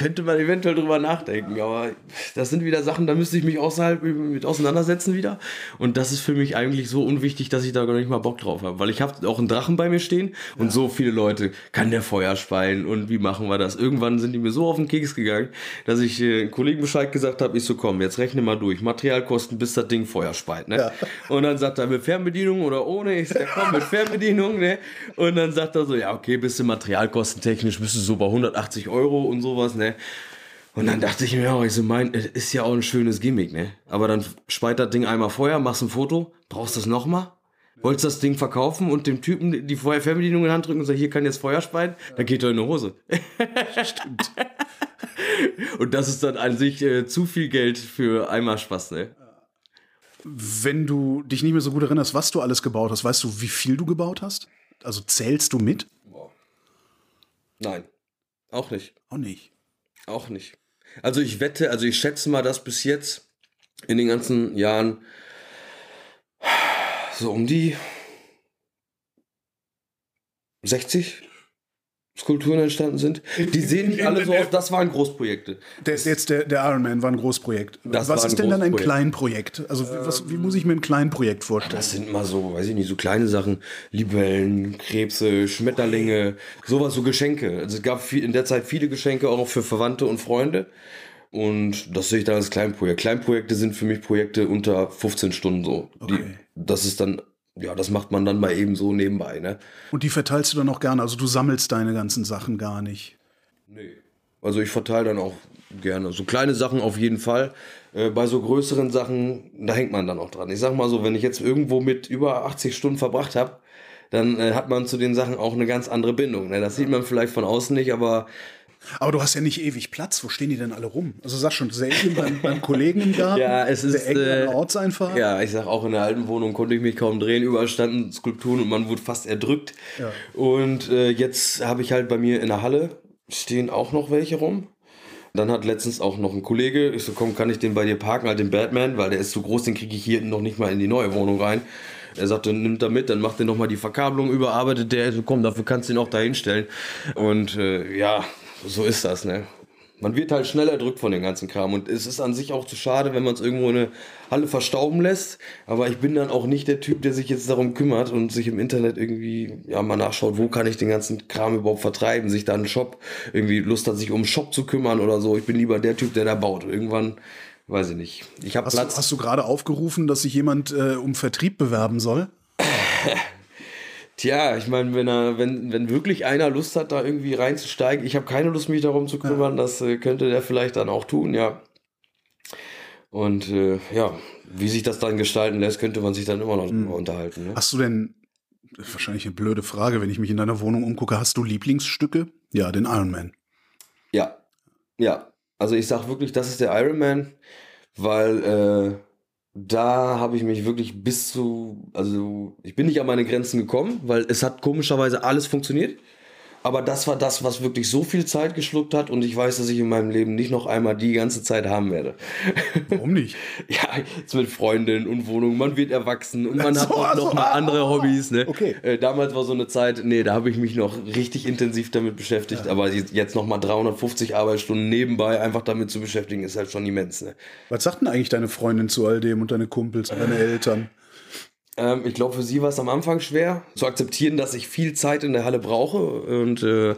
könnte man eventuell drüber nachdenken, aber das sind wieder Sachen, da müsste ich mich außerhalb mit auseinandersetzen wieder. Und das ist für mich eigentlich so unwichtig, dass ich da gar nicht mal Bock drauf habe. Weil ich habe auch einen Drachen bei mir stehen und so viele Leute, kann der Feuer speien und wie machen wir das? Irgendwann sind die mir so auf den Keks gegangen, dass ich äh, einen Kollegen Bescheid gesagt habe, ich so, komm, jetzt rechne mal durch. Materialkosten, bis das Ding Feuer speit, ne? Ja. Und dann sagt er, mit Fernbedienung oder ohne? Ich sag, komm, mit Fernbedienung, ne? Und dann sagt er so, ja, okay, bist du materialkostentechnisch, bist du so bei 180 Euro und sowas, ne? Und dann dachte ich mir auch, ich so, mein, ist ja auch ein schönes Gimmick, ne? Aber dann speit das Ding einmal Feuer, machst ein Foto, brauchst das nochmal? Wolltest das Ding verkaufen und dem Typen die Feuer- Fernbedienung in die Hand drücken und sagen, hier kann jetzt Feuer speien? Dann geht er in die Hose. stimmt. Und das ist dann an sich äh, zu viel Geld für einmal Spaß, ne? Wenn du dich nicht mehr so gut erinnerst, was du alles gebaut hast, weißt du, wie viel du gebaut hast? Also zählst du mit? Nein. Auch nicht. Auch nicht. Auch nicht. Also ich wette, also ich schätze mal, dass bis jetzt in den ganzen Jahren so um die 60 Skulpturen entstanden sind. Die sehen nicht alle so aus, das waren Großprojekte. Der, jetzt der, der Iron Man war ein Großprojekt. Das was ist denn dann ein. Kleinprojekt? Also wie, was, wie muss ich mir ein Kleinprojekt vorstellen? Das sind mal so, weiß ich nicht, so kleine Sachen. Libellen, Krebse, Schmetterlinge, sowas, so Geschenke. Also es gab viel, in der Zeit viele Geschenke, auch noch für Verwandte und Freunde. Und das sehe ich dann als Kleinprojekt. Kleinprojekte sind für mich Projekte unter 15 Stunden so. Okay. Die, das ist dann, ja, das macht man dann mal eben so nebenbei, ne? Und die verteilst du dann auch gerne. Also du sammelst deine ganzen Sachen gar nicht. Nee. Also ich verteile dann auch gerne. So kleine Sachen auf jeden Fall. Äh, bei so größeren Sachen, da hängt man dann auch dran. Ich sag mal so, wenn ich jetzt irgendwo mit über 80 Stunden verbracht habe, dann äh, hat man zu den Sachen auch eine ganz andere Bindung. Ne? Das sieht man vielleicht von außen nicht, aber Aber du hast ja nicht ewig Platz. Wo stehen die denn alle rum? Also sag schon, selten beim, beim Kollegen im Garten. Ja, es ist, Der äh, Ortseinfahrt. ja, ich sag auch in der alten Wohnung konnte ich mich kaum drehen. Überall standen Skulpturen und man wurde fast erdrückt. Ja. Und äh, jetzt habe ich halt bei mir in der Halle stehen auch noch welche rum. Dann hat letztens auch noch ein Kollege, ich so, komm, kann ich den bei dir parken, halt den Batman, weil der ist zu groß, den kriege ich hier noch nicht mal in die neue Wohnung rein. Er sagte, nimmt er mit, dann macht er nochmal die Verkabelung, überarbeitet der, so, komm, dafür kannst du ihn auch da hinstellen. Und äh, ja, so ist das, ne? Man wird halt schnell erdrückt von dem ganzen Kram und es ist an sich auch zu schade, wenn man es irgendwo in eine Halle verstauben lässt. Aber ich bin dann auch nicht der Typ, der sich jetzt darum kümmert und sich im Internet irgendwie ja mal nachschaut, wo kann ich den ganzen Kram überhaupt vertreiben, sich da einen Shop irgendwie Lust hat, sich um einen Shop zu kümmern oder so. Ich bin lieber der Typ, der da baut. Irgendwann, weiß ich nicht. Ich habe Hast, du, Platz. hast du gerade aufgerufen, dass sich jemand äh, um Vertrieb bewerben soll? Tja, ich meine, wenn er, wenn, wenn wirklich einer Lust hat, da irgendwie reinzusteigen, ich habe keine Lust, mich darum zu kümmern, das äh, könnte der vielleicht dann auch tun, ja. Und äh, ja, wie sich das dann gestalten lässt, könnte man sich dann immer noch drüber unterhalten. Ne? Hast du denn, wahrscheinlich eine blöde Frage, wenn ich mich in deiner Wohnung umgucke, hast du Lieblingsstücke? Ja, den Iron Man. Ja, Ja, also ich sag wirklich, das ist der Ironman, weil äh, da habe ich mich wirklich bis zu, also ich bin nicht an meine Grenzen gekommen, weil es hat komischerweise alles funktioniert. Aber das war das, was wirklich so viel Zeit geschluckt hat und ich weiß, dass ich in meinem Leben nicht noch einmal die ganze Zeit haben werde. Warum nicht? ja, jetzt mit Freundin und Wohnung, man wird erwachsen und man So, hat auch also, noch mal ah, andere Hobbys. Ne? okay. Äh, damals war so eine Zeit, nee, da habe ich mich noch richtig intensiv damit beschäftigt, aber jetzt jetzt noch mal 350 Arbeitsstunden nebenbei einfach damit zu beschäftigen, ist halt schon immens. Ne? Was sagt denn eigentlich deine Freundin zu all dem und deine Kumpels und deine Eltern? Ähm, ich glaube, für sie war es am Anfang schwer zu akzeptieren, dass ich viel Zeit in der Halle brauche. Und äh,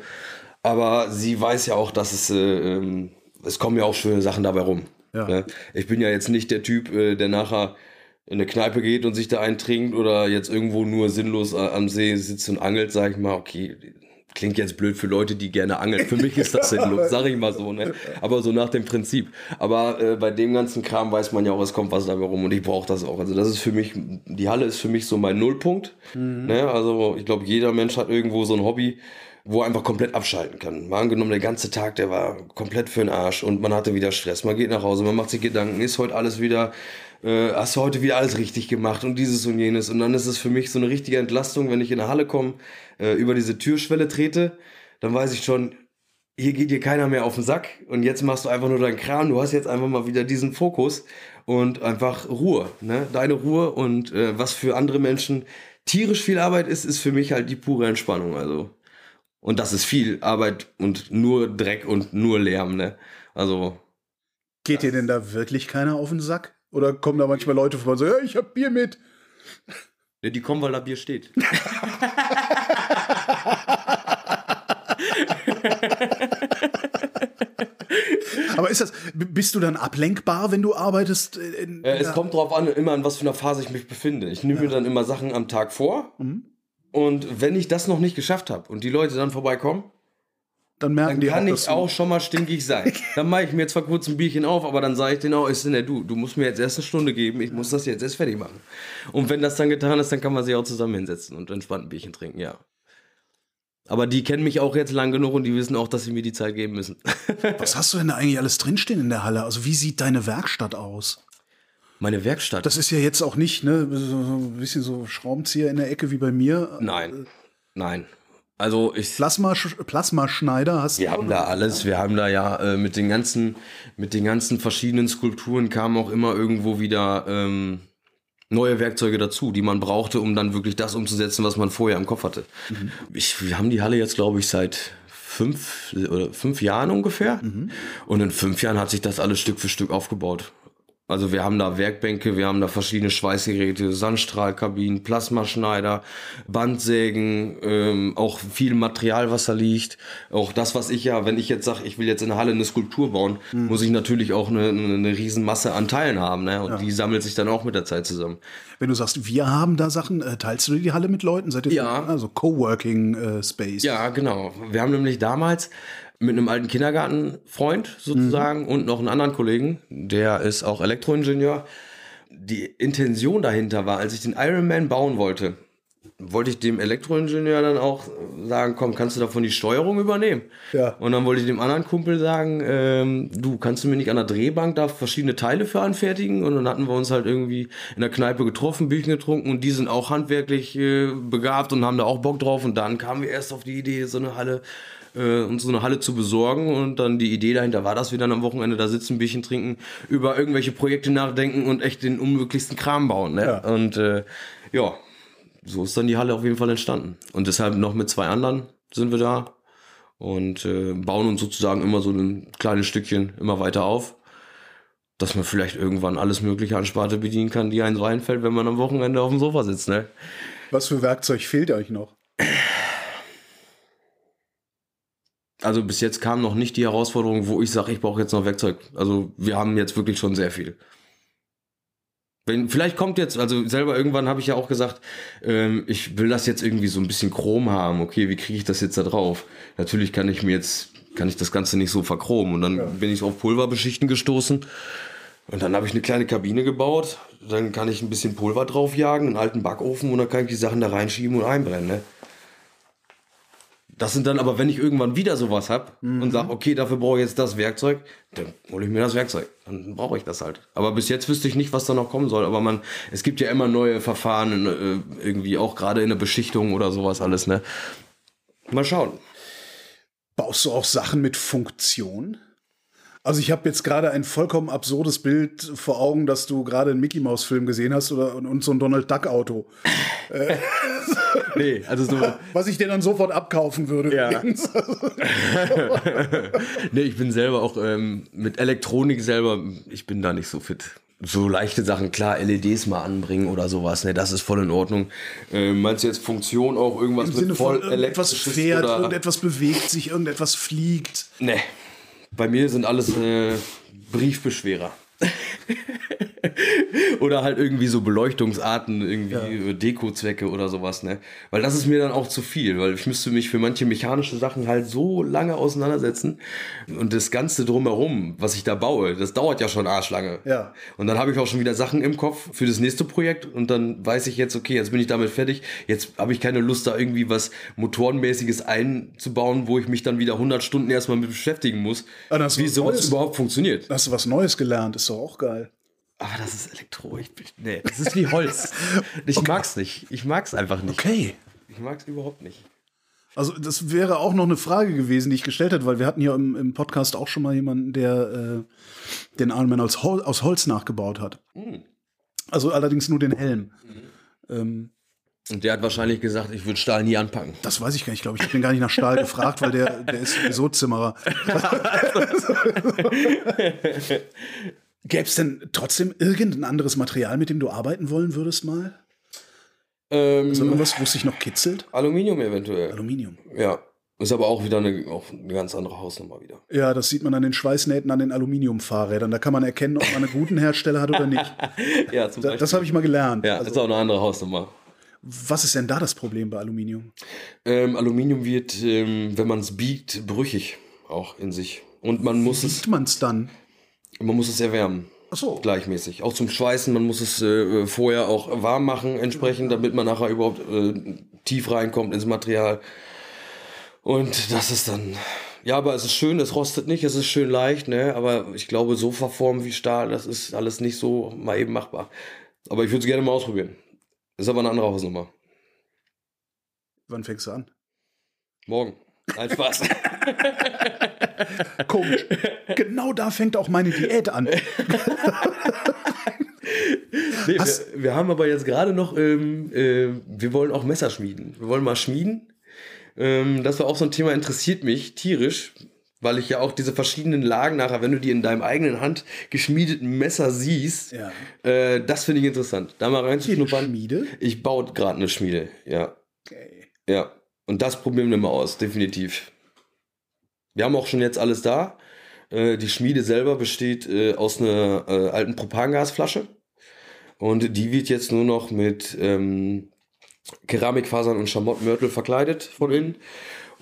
aber sie weiß ja auch, dass es äh, ähm, es kommen ja auch schöne Sachen dabei rum. Ja. Ne? Ich bin ja jetzt nicht der Typ, äh, der nachher in eine Kneipe geht und sich da eintrinkt oder jetzt irgendwo nur sinnlos äh, am See sitzt und angelt, sag ich mal, okay, klingt jetzt blöd für Leute, die gerne angeln. Für mich ist das sinnlos, sag ich mal so, ne? Aber so nach dem Prinzip. Aber äh, bei dem ganzen Kram weiß man ja auch, es kommt was dabei rum und ich brauche das auch. Also das ist für mich, die Halle ist für mich so mein Nullpunkt. Ne? Also ich glaube, jeder Mensch hat irgendwo so ein Hobby, wo er einfach komplett abschalten kann. Mal angenommen, der ganze Tag, der war komplett für den Arsch und man hatte wieder Stress. Man geht nach Hause, man macht sich Gedanken, ist heute alles wieder, äh, hast du heute wieder alles richtig gemacht und dieses und jenes. Und dann ist es für mich so eine richtige Entlastung, wenn ich in eine Halle komme, äh, über diese Türschwelle trete, dann weiß ich schon, hier geht dir keiner mehr auf den Sack und jetzt machst du einfach nur deinen Kram. Du hast jetzt einfach mal wieder diesen Fokus und einfach Ruhe, ne? Deine Ruhe und äh, was für andere Menschen tierisch viel Arbeit ist, ist für mich halt die pure Entspannung. Also und das ist viel Arbeit und nur Dreck und nur Lärm, ne? Also Geht dir denn da wirklich keiner auf den Sack? Oder kommen da manchmal Leute vorbei und sagen, ja, ich hab Bier mit? ja, die kommen, weil da Bier steht. Aber ist das, bist du dann ablenkbar, wenn du arbeitest? In, Äh, es ja. kommt drauf an, immer in was für einer Phase ich mich befinde. Ich nehme mir dann immer Sachen am Tag vor. Mhm. Und wenn ich das noch nicht geschafft habe und die Leute dann vorbeikommen, Dann merken dann die kann auch, ich auch schon mal stinkig sein. dann mache ich mir zwar kurz ein Bierchen auf, aber dann sage ich denen auch, ist denn der du, du musst mir jetzt erst eine Stunde geben, ich muss das jetzt erst fertig machen. Und wenn das dann getan ist, dann kann man sich auch zusammen hinsetzen und entspannt ein Bierchen trinken, ja. Aber die kennen mich auch jetzt lang genug und die wissen auch, dass sie mir die Zeit geben müssen. Was hast du denn da eigentlich alles drinstehen in der Halle? Also wie sieht deine Werkstatt aus? Meine Werkstatt. Das ist ja jetzt auch nicht, ne, so, ein bisschen so Schraubenzieher in der Ecke wie bei mir. Nein. Nein. Also ich. Plasma, Plasmaschneider hast Wir du. haben da alles. Wir haben da ja äh, mit den ganzen, mit den ganzen verschiedenen Skulpturen kamen auch immer irgendwo wieder ähm, neue Werkzeuge dazu, die man brauchte, um dann wirklich das umzusetzen, was man vorher im Kopf hatte. Ich, wir haben die Halle jetzt, glaube ich, seit fünf oder fünf Jahren ungefähr. Und in fünf Jahren hat sich das alles Stück für Stück aufgebaut. Also wir haben da Werkbänke, wir haben da verschiedene Schweißgeräte, Sandstrahlkabinen, Plasmaschneider, Bandsägen, ähm, auch viel Material, was da liegt. Auch das, was ich ja, wenn ich jetzt sage, ich will jetzt in der Halle eine Skulptur bauen, muss ich natürlich auch eine, eine, eine Riesenmasse an Teilen haben. Ne? Und die sammelt sich dann auch mit der Zeit zusammen. Wenn du sagst, wir haben da Sachen, äh, teilst du die Halle mit Leuten? Seid ihr Ja. also Coworking äh, Space? Ja, genau. Wir haben nämlich damals mit einem alten Kindergartenfreund sozusagen und noch einen anderen Kollegen, der ist auch Elektroingenieur. Die Intention dahinter war, als ich den Ironman bauen wollte, wollte ich dem Elektroingenieur dann auch sagen, komm, kannst du davon die Steuerung übernehmen? Ja. Und dann wollte ich dem anderen Kumpel sagen, ähm, du, kannst du mir nicht an der Drehbank da verschiedene Teile für anfertigen? Und dann hatten wir uns halt irgendwie in der Kneipe getroffen, Bierchen getrunken und die sind auch handwerklich äh, begabt und haben da auch Bock drauf. Und dann kamen wir erst auf die Idee, so eine Halle äh, uns so eine Halle zu besorgen und dann die Idee dahinter war, dass wir dann am Wochenende da sitzen, ein Bierchen trinken, über irgendwelche Projekte nachdenken und echt den unmöglichsten Kram bauen. Ne? Ja. Und äh, ja, so ist dann die Halle auf jeden Fall entstanden. Und deshalb noch mit zwei anderen sind wir da und äh, bauen uns sozusagen immer so ein kleines Stückchen immer weiter auf, dass man vielleicht irgendwann alles Mögliche an Sparte bedienen kann, die einem so einfällt, wenn man am Wochenende auf dem Sofa sitzt. Ne? Was für Werkzeug fehlt euch noch? Also bis jetzt kam noch nicht die Herausforderung, wo ich sage, ich brauche jetzt noch Werkzeug. Also wir haben jetzt wirklich schon sehr viel. Wenn, vielleicht kommt jetzt, also selber irgendwann habe ich ja auch gesagt, ähm, ich will das jetzt irgendwie so ein bisschen chrom haben. Okay, wie kriege ich das jetzt da drauf? Natürlich kann ich mir jetzt, kann ich das Ganze nicht so verchromen. Und dann bin ich auf Pulverbeschichten gestoßen. Und dann habe ich eine kleine Kabine gebaut. Dann kann ich ein bisschen Pulver draufjagen, einen alten Backofen und dann kann ich die Sachen da reinschieben und einbrennen. Ne? Das sind dann aber, wenn ich irgendwann wieder sowas habe und sage, okay, dafür brauche ich jetzt das Werkzeug, dann hole ich mir das Werkzeug. Dann brauche ich das halt. Aber bis jetzt wüsste ich nicht, was da noch kommen soll. Aber man, es gibt ja immer neue Verfahren, äh, irgendwie auch gerade in der Beschichtung oder sowas alles, ne? Mal schauen. Baust du auch Sachen mit Funktion? Also ich habe jetzt gerade ein vollkommen absurdes Bild vor Augen, dass du gerade einen Mickey Mouse Film gesehen hast oder und, und so ein Donald Duck Auto, Nee, also so. was ich dir dann sofort abkaufen würde. Ja. nee, ich bin selber auch ähm, mit Elektronik selber, ich bin da nicht so fit. So leichte Sachen, klar, LEDs mal anbringen oder sowas, ne, das ist voll in Ordnung. Ähm, meinst du jetzt Funktion auch irgendwas Im mit Sinne voll von irgendetwas fährt, oder? irgendetwas bewegt sich, irgendetwas fliegt. Nee. Bei mir sind alles äh, Briefbeschwerer. oder halt irgendwie so Beleuchtungsarten, irgendwie äh, Dekozwecke oder sowas, ne? Weil das ist mir dann auch zu viel, weil ich müsste mich für manche mechanische Sachen halt so lange auseinandersetzen. Und das Ganze drumherum, was ich da baue, das dauert ja schon arschlange. Ja. Und dann habe ich auch schon wieder Sachen im Kopf für das nächste Projekt und dann weiß ich jetzt, okay, jetzt bin ich damit fertig. Jetzt habe ich keine Lust, da irgendwie was Motorenmäßiges einzubauen, wo ich mich dann wieder 100 Stunden erstmal mit beschäftigen muss, Ah, wie was sowas Neues. überhaupt funktioniert. Hast du was Neues gelernt? Ist doch auch geil. Aber das ist Elektro. Ich, ich- nee, das ist wie Holz. Ich mag's nicht. Ich mag's einfach nicht. Okay. Ich mag's überhaupt nicht. Also das wäre auch noch eine Frage gewesen, die ich gestellt hätte, weil wir hatten ja im, im Podcast auch schon mal jemanden, der äh, den Iron Man aus, Hol aus Holz nachgebaut hat. Also allerdings nur den Helm. Ähm, Und der hat wahrscheinlich gesagt, ich würde Stahl nie anpacken. das weiß ich gar nicht. Ich glaube, ich habe den gar nicht nach Stahl gefragt, weil der, der ist sowieso Zimmerer. Gäbe es denn trotzdem irgendein anderes Material, mit dem du arbeiten wollen würdest mal? Ähm, Also irgendwas, wo es sich noch kitzelt? Aluminium eventuell. Aluminium. Ja. Ist aber auch wieder eine, auch eine ganz andere Hausnummer wieder. Ja, das sieht man an den Schweißnähten an den Aluminiumfahrrädern. Da kann man erkennen, ob man einen guten Hersteller hat oder nicht. Ja, zum Da, das habe ich mal gelernt. Ja, Also, ist auch eine andere Hausnummer. was ist denn da das Problem bei Aluminium? Ähm, Aluminium wird, ähm, wenn man es biegt, brüchig auch in sich. Und man muss es, Sieht man es dann? Man muss es erwärmen. Ach so. Gleichmäßig. Auch zum Schweißen, man muss es äh, vorher auch warm machen, entsprechend, damit man nachher überhaupt äh, tief reinkommt ins Material. Und das ist dann. Ja, aber es ist schön, es rostet nicht, es ist schön leicht, ne? Aber ich glaube, so verformen wie Stahl, das ist alles nicht so mal eben machbar. Aber ich würde es gerne mal ausprobieren. Ist aber eine andere Hausnummer. Wann fängst du an? Morgen. Nein, Spaß. Komisch. genau da fängt auch meine Diät an. Nee, wir, wir haben aber jetzt gerade noch, ähm, äh, wir wollen auch Messer schmieden. Wir wollen mal schmieden. Ähm, das war auch so ein Thema, interessiert mich tierisch, weil ich ja auch diese verschiedenen Lagen nachher, wenn du die in deinem eigenen Hand geschmiedeten Messer siehst, Ja. äh, das finde ich interessant. Da mal reinzuschnuppern. Schmiede? Ich baue gerade eine Schmiede, ja. Okay. Ja. Und das probieren wir mal aus, definitiv. Wir haben auch schon jetzt alles da. Äh, die Schmiede selber besteht äh, aus einer äh, alten Propangasflasche. Und die wird jetzt nur noch mit ähm, Keramikfasern und Schamottenmörtel verkleidet von innen.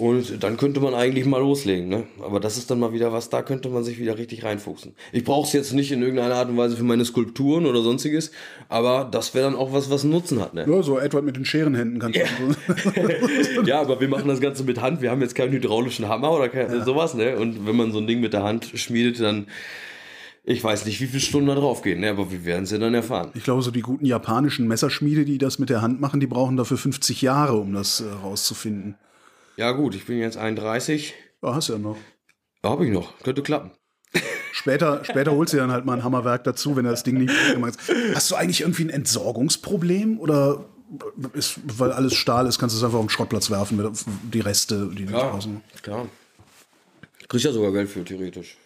Und dann könnte man eigentlich mal loslegen. Ne? Aber das ist dann mal wieder was, da könnte man sich wieder richtig reinfuchsen. Ich brauche es jetzt nicht in irgendeiner Art und Weise für meine Skulpturen oder sonstiges. Aber das wäre dann auch was, was einen Nutzen hat. Ne? Ja, so Edward mit den Scherenhänden kannst du. ja, aber wir machen das Ganze mit Hand. Wir haben jetzt keinen hydraulischen Hammer oder kein, sowas, ne? Und wenn man so ein Ding mit der Hand schmiedet, dann ich weiß nicht, wie viele Stunden da drauf gehen, ne? Aber wir werden es ja dann erfahren. Ich glaube, so die guten japanischen Messerschmiede, die das mit der Hand machen, die brauchen dafür 50 Jahre, um das äh, rauszufinden. Ja gut, ich bin jetzt 31. Ja, hast ja noch. Habe ich noch. Könnte klappen. Später, später holst du dir dann halt mal ein Hammerwerk dazu, wenn er das Ding nicht gemacht hat. Hast du eigentlich irgendwie ein Entsorgungsproblem oder ist, weil alles Stahl ist, kannst du es einfach auf den Schrottplatz werfen, mit die Reste, die nicht draußen. klar. Ich krieg ja sogar Geld für, theoretisch.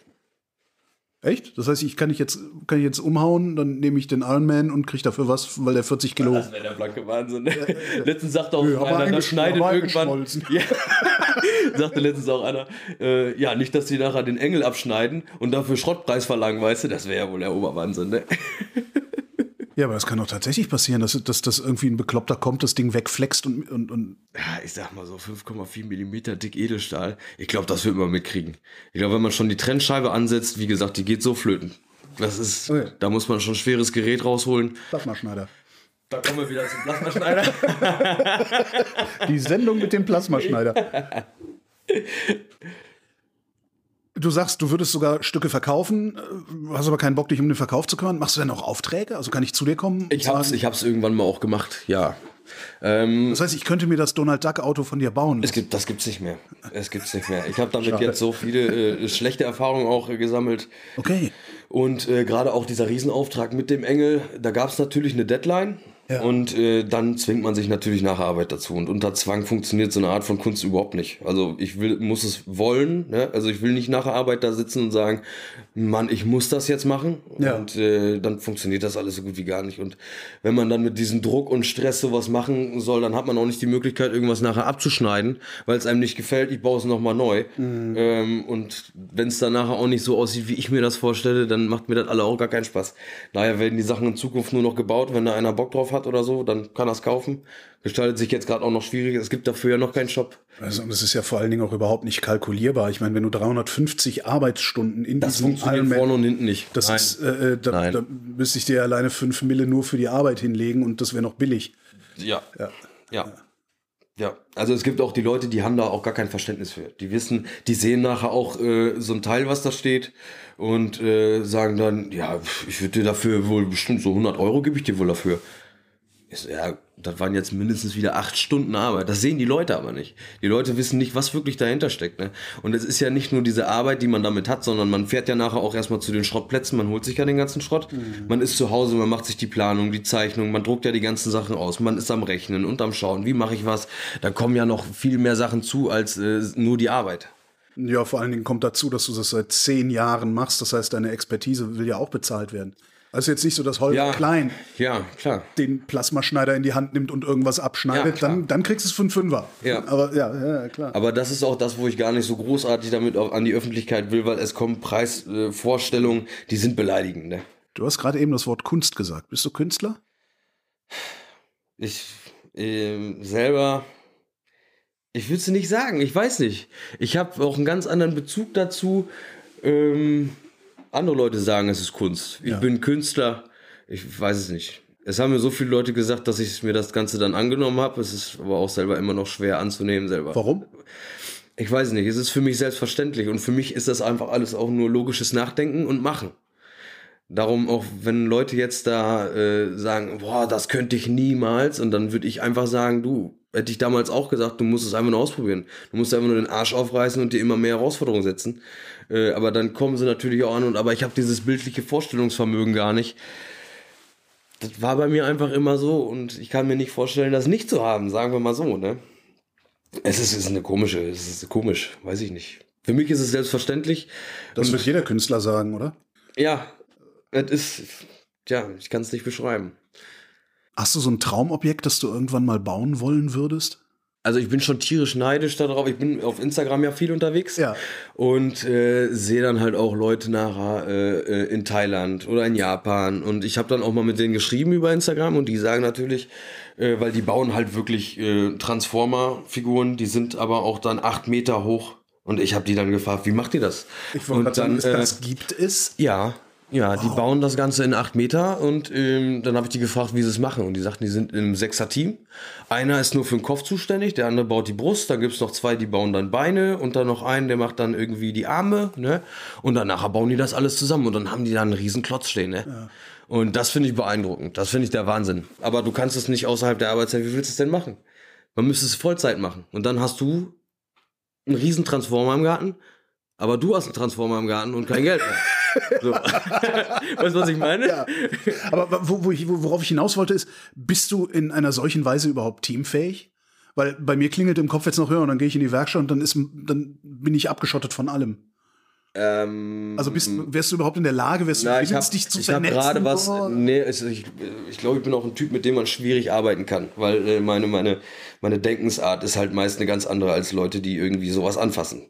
Echt? Das heißt, ich kann ich jetzt, kann ich jetzt umhauen, dann nehme ich den Iron Man und kriege dafür was, weil der 40 Kilo. Das wäre der blanke Wahnsinn. Ne? Letztens sagte auch Nö, aber einer, das schneidet irgendwann. Ja. sagte letztens auch einer, äh, ja, nicht, dass die nachher den Engel abschneiden und dafür Schrottpreis verlangen, weißt du, das wäre ja wohl der Oberwahnsinn, ne? Ja, aber das kann doch tatsächlich passieren, dass, dass, dass irgendwie ein Bekloppter kommt, das Ding wegflext und, und, und Ja, ich sag mal so 5,4 Millimeter dick Edelstahl. Ich glaube, das wird man mitkriegen. Ich glaube, wenn man schon die Trennscheibe ansetzt, wie gesagt, die geht so flöten. Das ist, Okay. da muss man schon ein schweres Gerät rausholen. Plasmaschneider. Da kommen wir wieder zum Plasmaschneider. Die Sendung mit dem Plasmaschneider. Du sagst, du würdest sogar Stücke verkaufen, äh, hast aber keinen Bock, dich um den Verkauf zu kümmern. Machst du denn auch Aufträge? Also kann ich zu dir kommen? Ich hab's, sagen- ich hab's irgendwann mal auch gemacht, ja. Ähm, Das heißt, ich könnte mir das Donald Duck Auto von dir bauen. es gibt, das gibt's nicht mehr. Es gibt's nicht mehr. Ich habe damit Schade. jetzt so viele äh, schlechte Erfahrungen auch äh, gesammelt. okay. Und äh, gerade auch dieser Riesenauftrag mit dem Engel, da gab es natürlich eine Deadline. Ja. Und äh, dann zwingt man sich natürlich nach Arbeit dazu. Und unter Zwang funktioniert so eine Art von Kunst überhaupt nicht. Also ich will, muss es wollen. Ne? Also ich will nicht nach Arbeit da sitzen und sagen, Mann, ich muss das jetzt machen. Ja. Und äh, dann funktioniert das alles so gut wie gar nicht. Und wenn man dann mit diesem Druck und Stress sowas machen soll, dann hat man auch nicht die Möglichkeit, irgendwas nachher abzuschneiden, weil es einem nicht gefällt. Ich baue es nochmal neu. Mhm. Ähm, und wenn es dann nachher auch nicht so aussieht, wie ich mir das vorstelle, dann macht mir das alle auch gar keinen Spaß. Daher werden die Sachen in Zukunft nur noch gebaut, wenn da einer Bock drauf hat oder so, dann kann er es kaufen. Gestaltet sich jetzt gerade auch noch schwierig. Es gibt dafür ja noch keinen Shop. Also, und das ist ja vor allen Dingen auch überhaupt nicht kalkulierbar. Ich meine, wenn du 350 Arbeitsstunden in Das diesem funktioniert Ironman- vorne und hinten nicht. Das Nein. ist, äh, äh, da, Nein. da müsste ich dir alleine 5 Mille nur für die Arbeit hinlegen und das wäre noch billig. Ja. Ja. Ja. Ja, also es gibt auch die Leute, die haben da auch gar kein Verständnis für. Die wissen, die sehen nachher auch äh, so ein Teil, was da steht und äh, sagen dann, ja, ich würde dir dafür wohl bestimmt so 100 Euro gebe ich dir wohl dafür. So, ja, das waren jetzt mindestens wieder acht Stunden Arbeit. Das sehen die Leute aber nicht. Die Leute wissen nicht, was wirklich dahinter steckt. Ne? Und es ist ja nicht nur diese Arbeit, die man damit hat, sondern man fährt ja nachher auch erstmal zu den Schrottplätzen, man holt sich ja den ganzen Schrott. Man ist zu Hause, man macht sich die Planung, die Zeichnung, man druckt ja die ganzen Sachen aus, man ist am Rechnen und am Schauen, wie mache ich was. Da kommen ja noch viel mehr Sachen zu als äh, nur die Arbeit. Ja, vor allen Dingen kommt dazu, dass du das seit zehn Jahren machst. Das heißt, deine Expertise will ja auch bezahlt werden. Also jetzt nicht so, dass Holger Ja. Klein Ja, klar. den Plasmaschneider in die Hand nimmt und irgendwas abschneidet, Ja, dann, dann kriegst du es für einen Fünfer. Ja. Aber ja, ja, klar. Aber das ist auch das, wo ich gar nicht so großartig damit an die Öffentlichkeit will, weil es kommen Preisvorstellungen, äh, die sind beleidigend. Ne? Du hast gerade eben das Wort Kunst gesagt. Bist du Künstler? Ich ähm, selber, ich würde es nicht sagen, ich weiß nicht. Ich habe auch einen ganz anderen Bezug dazu. Ähm, andere Leute sagen, es ist Kunst. Ich Ja. bin Künstler, ich weiß es nicht. Es haben mir so viele Leute gesagt, dass ich mir das Ganze dann angenommen habe. Es ist aber auch selber immer noch schwer anzunehmen selber. Warum? Ich weiß nicht, es ist für mich selbstverständlich und für mich ist das einfach alles auch nur logisches Nachdenken und Machen. Darum auch, wenn Leute jetzt da äh, sagen, boah, das könnte ich niemals, und dann würde ich einfach sagen, du, hätte ich damals auch gesagt, du musst es einfach nur ausprobieren. Du musst einfach nur den Arsch aufreißen und dir immer mehr Herausforderungen setzen. Äh, aber dann kommen sie natürlich auch an und aber ich habe dieses bildliche Vorstellungsvermögen gar nicht. Das war bei mir einfach immer so und ich kann mir nicht vorstellen, das nicht zu haben, sagen wir mal so, ne? Es ist, es ist eine komische, es ist komisch, weiß ich nicht. Für mich ist es selbstverständlich. Das Und- wird jeder Künstler sagen, oder? Ja, es ist, ja, ich kann es nicht beschreiben. Hast du so ein Traumobjekt, das du irgendwann mal bauen wollen würdest? Also ich bin schon tierisch neidisch darauf. Ich bin auf Instagram ja viel unterwegs Ja. und äh, sehe dann halt auch Leute nachher äh, äh, in Thailand oder in Japan. Und ich habe dann auch mal mit denen geschrieben über Instagram und die sagen natürlich, äh, weil die bauen halt wirklich äh, Transformer-Figuren, die sind aber auch dann acht Meter hoch. Und ich habe die dann gefragt, wie macht ihr das? Ich wollte und sagen, dann, ist äh, das gibt es. Ja, ja, die bauen das Ganze in acht Meter und ähm, dann habe ich die gefragt, wie sie es machen. Und die sagten, die sind in einem Sechser-Team. Einer ist nur für den Kopf zuständig, der andere baut die Brust, dann gibt's noch zwei, die bauen dann Beine und dann noch einen, der macht dann irgendwie die Arme, ne? Und dann nachher bauen die das alles zusammen und dann haben die da einen riesen Klotz stehen, ne? Und das finde ich beeindruckend. Das finde ich der Wahnsinn. Aber du kannst es nicht außerhalb der Arbeitszeit. Wie willst du es denn machen? Man müsste es Vollzeit machen. Und dann hast du einen riesen Transformer im Garten, aber du hast einen Transformer im Garten und kein Geld mehr. So. weißt du, was ich meine? Ja. Aber wo, wo ich, worauf ich hinaus wollte, ist, bist du in einer solchen Weise überhaupt teamfähig? Weil bei mir klingelt im Kopf jetzt noch höher und dann gehe ich in die Werkstatt und dann ist, dann bin ich abgeschottet von allem. Ähm, Also bist, wärst du überhaupt in der Lage, wärst du na, ich habe dich zu ich hab vernetzen? gerade was. Nee, es, ich, ich glaube, ich bin auch ein Typ, mit dem man schwierig arbeiten kann, weil äh, meine meine meine Denkensart ist halt meist eine ganz andere als Leute, die irgendwie sowas anfassen.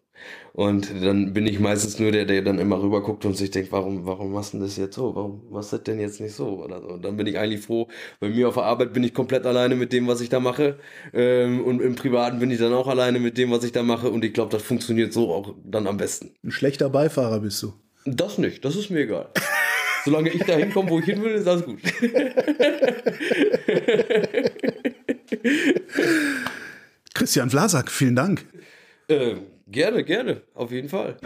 Und dann bin ich meistens nur der, der dann immer rüber guckt und sich denkt, warum, warum machst du das jetzt so? Warum machst du das denn jetzt nicht so? Oder so. Und dann bin ich eigentlich froh. Bei mir auf der Arbeit bin ich komplett alleine mit dem, was ich da mache. Ähm, und im Privaten bin ich dann auch alleine mit dem, was ich da mache. Und ich glaube, das funktioniert so auch dann am besten. Ein schlechter Beifahrer bist du. Das nicht, das ist mir egal. Solange ich da hinkomme, wo ich hin will, ist alles gut. Christian Vlasak, vielen Dank. Äh, Gerne, gerne, auf jeden Fall.